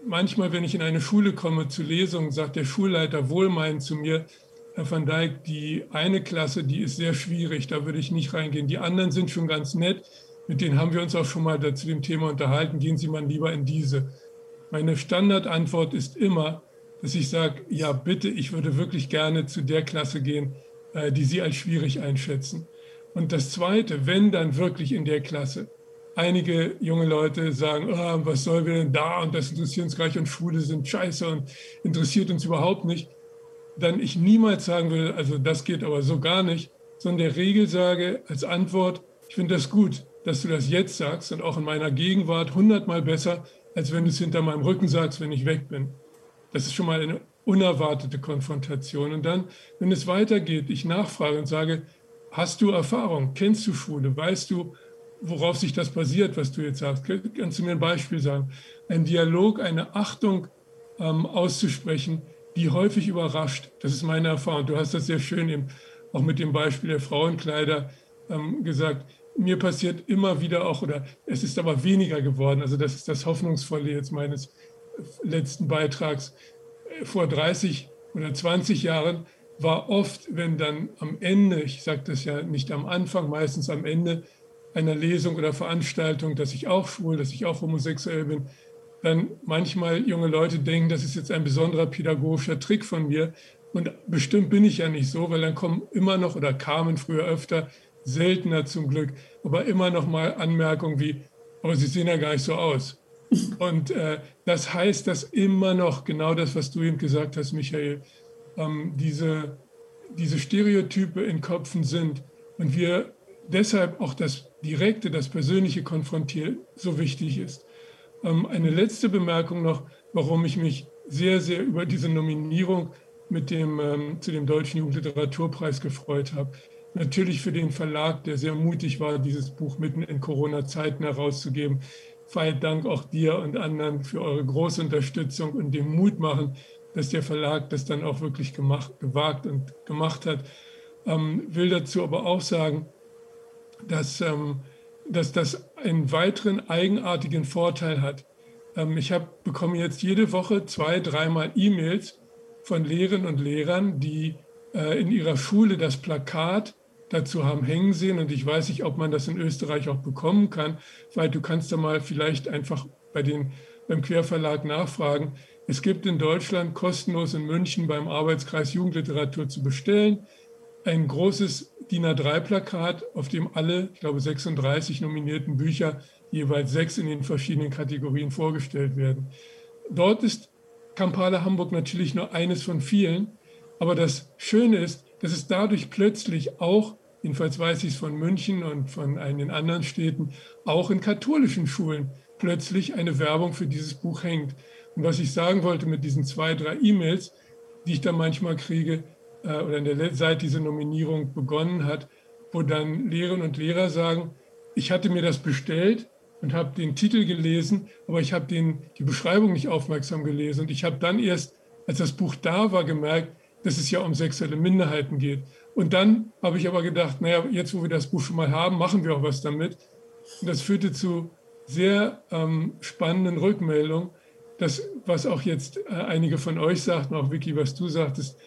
manchmal, wenn ich in eine Schule komme zu Lesungen, sagt der Schulleiter wohlmeinend zu mir, Herr van Dijk, die eine Klasse, die ist sehr schwierig, da würde ich nicht reingehen. Die anderen sind schon ganz nett, mit denen haben wir uns auch schon mal zu dem Thema unterhalten, gehen Sie mal lieber in diese. Meine Standardantwort ist immer, dass ich sage, ja bitte, ich würde wirklich gerne zu der Klasse gehen, äh, die Sie als schwierig einschätzen. Und das Zweite, wenn dann wirklich in der Klasse einige junge Leute sagen, oh, was sollen wir denn da und das interessiert uns gleich und Schwule sind scheiße und interessiert uns überhaupt nicht, dann ich niemals sagen würde, also das geht aber so gar nicht, sondern der Regel sage als Antwort, ich finde das gut, dass du das jetzt sagst und auch in meiner Gegenwart hundertmal besser, als wenn du es hinter meinem Rücken sagst, wenn ich weg bin. Das ist schon mal eine unerwartete Konfrontation. Und dann, wenn es weitergeht, ich nachfrage und sage, hast du Erfahrung? Kennst du Schule? Weißt du, worauf sich das basiert, was du jetzt sagst. Kannst du mir ein Beispiel sagen? Ein Dialog, eine Achtung ähm, auszusprechen, die häufig überrascht. Das ist meine Erfahrung. Du hast das sehr schön eben auch mit dem Beispiel der Frauenkleider ähm, gesagt. Mir passiert immer wieder auch, oder es ist aber weniger geworden. Also das ist das Hoffnungsvolle jetzt meines letzten Beitrags. Vor 30 oder 20 Jahren war oft, wenn dann am Ende, ich sage das ja nicht am Anfang, meistens am Ende, einer Lesung oder Veranstaltung, dass ich auch schwul, dass ich auch homosexuell bin, dann manchmal junge Leute denken, das ist jetzt ein besonderer pädagogischer Trick von mir, Und bestimmt bin ich ja nicht so, weil dann kommen immer noch oder kamen früher öfter, seltener zum Glück, aber immer noch mal Anmerkungen wie, aber Sie sehen ja gar nicht so aus. Und äh, das heißt, dass immer noch genau das, was du eben gesagt hast, Michael, ähm, diese, diese Stereotype in Köpfen sind und wir deshalb auch das Direkte, das Persönliche konfrontieren so wichtig ist. Ähm, eine letzte Bemerkung noch, warum ich mich sehr, sehr über diese Nominierung mit dem, ähm, zu dem Deutschen Jugendliteraturpreis gefreut habe. Natürlich für den Verlag, der sehr mutig war, dieses Buch mitten in Corona-Zeiten herauszugeben. Vielen Dank auch dir und anderen für eure große Unterstützung und den Mut machen, dass der Verlag das dann auch wirklich gemacht, gewagt und gemacht hat. Ähm, will dazu aber auch sagen, dass, ähm, dass das einen weiteren eigenartigen Vorteil hat. Ähm, ich hab, bekomme jetzt jede Woche zwei, dreimal E-Mails von Lehrern und Lehrern, die äh, in ihrer Schule das Plakat dazu haben hängen sehen. Und ich weiß nicht, ob man das in Österreich auch bekommen kann, weil du kannst da mal vielleicht einfach bei den, beim Querverlag nachfragen. Es gibt in Deutschland kostenlos in München beim Arbeitskreis Jugendliteratur zu bestellen ein großes DIN A3-Plakat, auf dem alle, ich glaube 36 nominierten Bücher, jeweils sechs in den verschiedenen Kategorien vorgestellt werden. Dort ist Kampala Hamburg natürlich nur eines von vielen, aber das Schöne ist, dass es dadurch plötzlich auch jedenfalls weiß ich es von München und von einigen anderen Städten, auch in katholischen Schulen plötzlich eine Werbung für dieses Buch hängt. Und was ich sagen wollte mit diesen zwei, drei E-Mails, die ich da manchmal kriege, äh, oder der, seit diese Nominierung begonnen hat, wo dann Lehrerinnen und Lehrer sagen, ich hatte mir das bestellt und habe den Titel gelesen, aber ich habe die Beschreibung nicht aufmerksam gelesen. Und ich habe dann erst, als das Buch da war, gemerkt, dass es ja um sexuelle Minderheiten geht. Und dann habe ich aber gedacht, naja, jetzt wo wir das Buch schon mal haben, machen wir auch was damit. Und das führte zu sehr ähm, spannenden Rückmeldungen. Das, was auch jetzt äh, einige von euch sagten, auch Vicky, was du sagtest,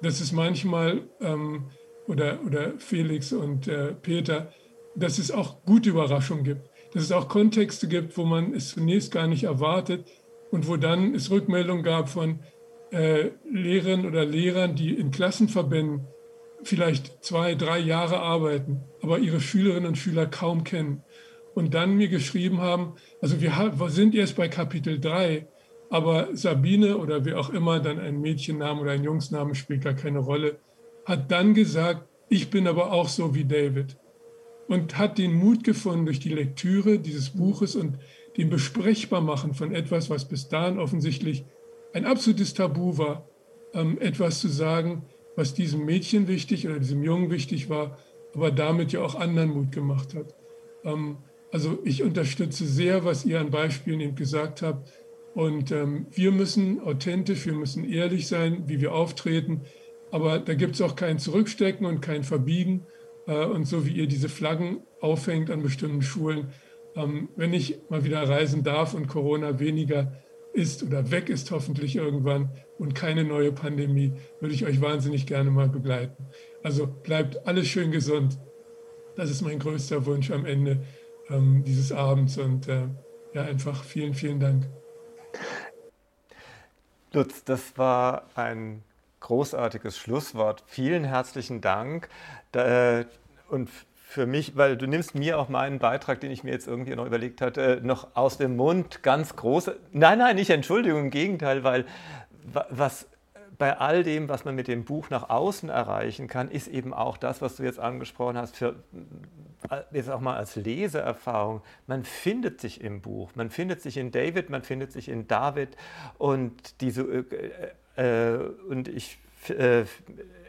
dass es manchmal, ähm, oder, oder Felix und äh, Peter, dass es auch gute Überraschungen gibt. Dass es auch Kontexte gibt, wo man es zunächst gar nicht erwartet und wo dann es Rückmeldungen gab von äh, Lehrern oder Lehrern, die in Klassenverbänden vielleicht zwei, drei Jahre arbeiten, aber ihre Schülerinnen und Schüler kaum kennen. Und dann mir geschrieben haben, also wir, sind erst bei Kapitel 3, aber Sabine oder wer auch immer dann ein Mädchennamen oder ein Jungsnamen spielt gar keine Rolle, hat dann gesagt, ich bin aber auch so wie David. Und hat den Mut gefunden durch die Lektüre dieses Buches und dem Besprechbarmachen von etwas, was bis dahin offensichtlich ein absolutes Tabu war, ähm, etwas zu sagen, was diesem Mädchen wichtig oder diesem Jungen wichtig war, aber damit ja auch anderen Mut gemacht hat. Ähm, also ich unterstütze sehr, was ihr an Beispielen eben gesagt habt. Und ähm, wir müssen authentisch, wir müssen ehrlich sein, wie wir auftreten. Aber da gibt es auch kein Zurückstecken und kein Verbiegen. Äh, und so wie ihr diese Flaggen aufhängt an bestimmten Schulen, ähm, wenn ich mal wieder reisen darf und Corona weniger ist oder weg ist hoffentlich irgendwann und keine neue Pandemie, würde ich euch wahnsinnig gerne mal begleiten. Also bleibt alles schön gesund. Das ist mein größter Wunsch am Ende ähm, dieses Abends und äh, ja, einfach vielen, vielen Dank. Lutz, das war ein großartiges Schlusswort. Vielen herzlichen Dank. Da, äh, und für mich, weil du nimmst mir auch meinen Beitrag, den ich mir jetzt irgendwie noch überlegt hatte, noch aus dem Mund ganz groß. Nein, nein, nicht Entschuldigung, im Gegenteil, weil was bei all dem, was man mit dem Buch nach außen erreichen kann, ist eben auch das, was du jetzt angesprochen hast, für, jetzt auch mal als Leseerfahrung. Man findet sich im Buch, man findet sich in David, man findet sich in David und diese äh, äh, und ich äh,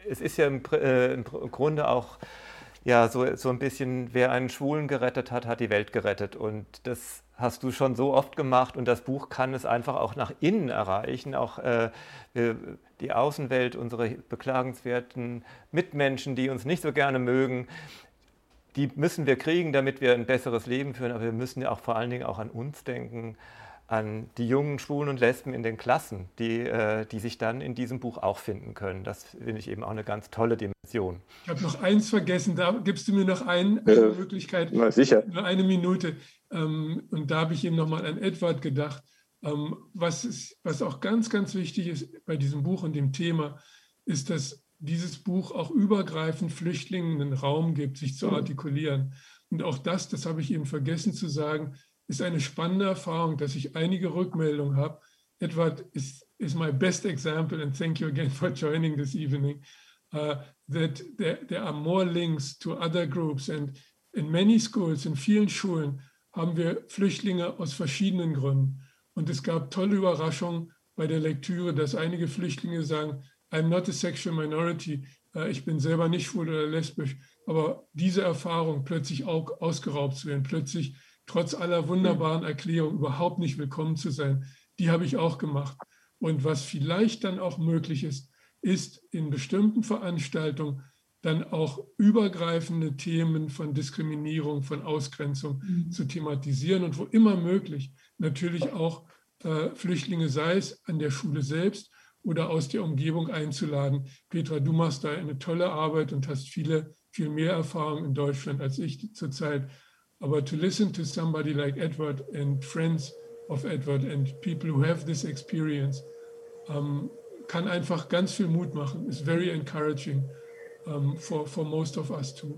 es ist ja im, äh, im Grunde auch ja, so, so ein bisschen, wer einen Schwulen gerettet hat, hat die Welt gerettet. Und das hast du schon so oft gemacht und das Buch kann es einfach auch nach innen erreichen. Auch äh, die Außenwelt, unsere beklagenswerten Mitmenschen, die uns nicht so gerne mögen, die müssen wir kriegen, damit wir ein besseres Leben führen. Aber wir müssen ja auch vor allen Dingen auch an uns denken, an die jungen Schwulen und Lesben in den Klassen, die, äh, die sich dann in diesem Buch auch finden können. Das finde ich eben auch eine ganz tolle Dimension. Ich habe noch eins vergessen, da gibst du mir noch ein, eine äh, Möglichkeit, na, sicher. nur eine Minute. Ähm, und da habe ich eben nochmal an Edward gedacht, ähm, was, ist, was auch ganz, ganz wichtig ist bei diesem Buch und dem Thema. ist, dass dieses Buch auch übergreifend Flüchtlingen einen Raum gibt, sich zu artikulieren. Und auch das, das habe ich eben vergessen zu sagen, ist eine spannende Erfahrung, dass ich einige Rückmeldungen habe. Edward is, is my best example, and thank you again for joining this evening. Uh, that there, there are more links to other groups, and in many schools, in vielen Schulen, haben wir Flüchtlinge aus verschiedenen Gründen. Und es gab tolle Überraschungen bei der Lektüre, dass einige Flüchtlinge sagen, I'm not a sexual minority, uh, ich bin selber nicht schwul oder lesbisch, aber diese Erfahrung, plötzlich auch ausgeraubt zu werden, plötzlich trotz aller wunderbaren Erklärungen überhaupt nicht willkommen zu sein, die habe ich auch gemacht. Und was vielleicht dann auch möglich ist, ist in bestimmten Veranstaltungen dann auch übergreifende Themen von Diskriminierung, von Ausgrenzung mhm. zu thematisieren und wo immer möglich natürlich auch äh, Flüchtlinge, sei es an der Schule selbst oder aus der Umgebung einzuladen. Petra, du machst da eine tolle Arbeit und hast viele, viel mehr Erfahrung in Deutschland als ich zurzeit. Aber to listen to somebody like Edward and friends of Edward and people who have this experience um, kann einfach ganz viel Mut machen. It's very encouraging um, for, for most of us too.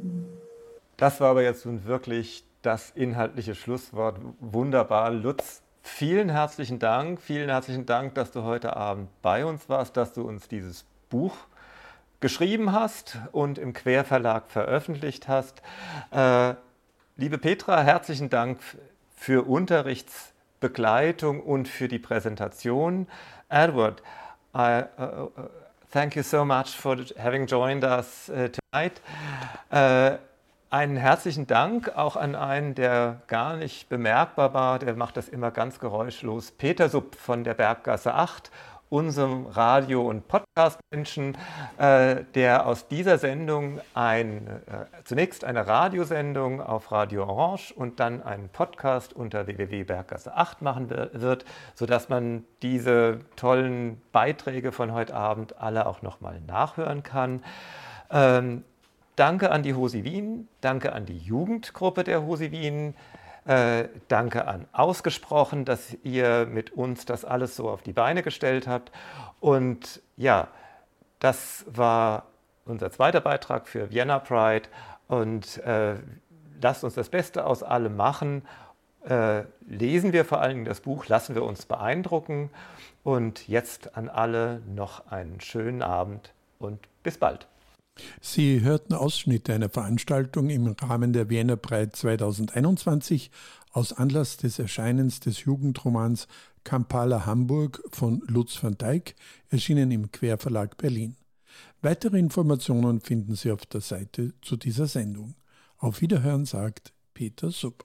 Das war aber jetzt nun wirklich das inhaltliche Schlusswort. Wunderbar, Lutz. Vielen herzlichen Dank. Vielen herzlichen Dank, dass du heute Abend bei uns warst, dass du uns dieses Buch geschrieben hast und im Querverlag veröffentlicht hast. Äh, Liebe Petra, herzlichen Dank für Unterrichtsbegleitung und für die Präsentation. Edward, I, uh, uh, thank you so much for having joined us uh, tonight. Uh, einen herzlichen Dank auch an einen, der gar nicht bemerkbar war, der macht das immer ganz geräuschlos, Peter Sub von der Berggasse 8 unserem Radio- und Podcast-Menschen, äh, der aus dieser Sendung ein, äh, zunächst eine Radiosendung auf Radio Orange und dann einen Podcast unter www.berggasse 8 machen wird, sodass man diese tollen Beiträge von heute Abend alle auch nochmal nachhören kann. Ähm, danke an die Hosi Wien, danke an die Jugendgruppe der Hosi Wien. Äh, danke an Ausgesprochen, dass ihr mit uns das alles so auf die Beine gestellt habt. Und ja, das war unser zweiter Beitrag für Vienna Pride. Und äh, lasst uns das Beste aus allem machen. Äh, lesen wir vor allen Dingen das Buch, lassen wir uns beeindrucken. Und jetzt an alle noch einen schönen Abend und bis bald. Sie hörten Ausschnitte einer Veranstaltung im Rahmen der Wiener Pride 2021 aus Anlass des Erscheinens des Jugendromans Kampala Hamburg von Lutz van Dijk, erschienen im Querverlag Berlin. Weitere Informationen finden Sie auf der Seite zu dieser Sendung. Auf Wiederhören sagt Peter Sub.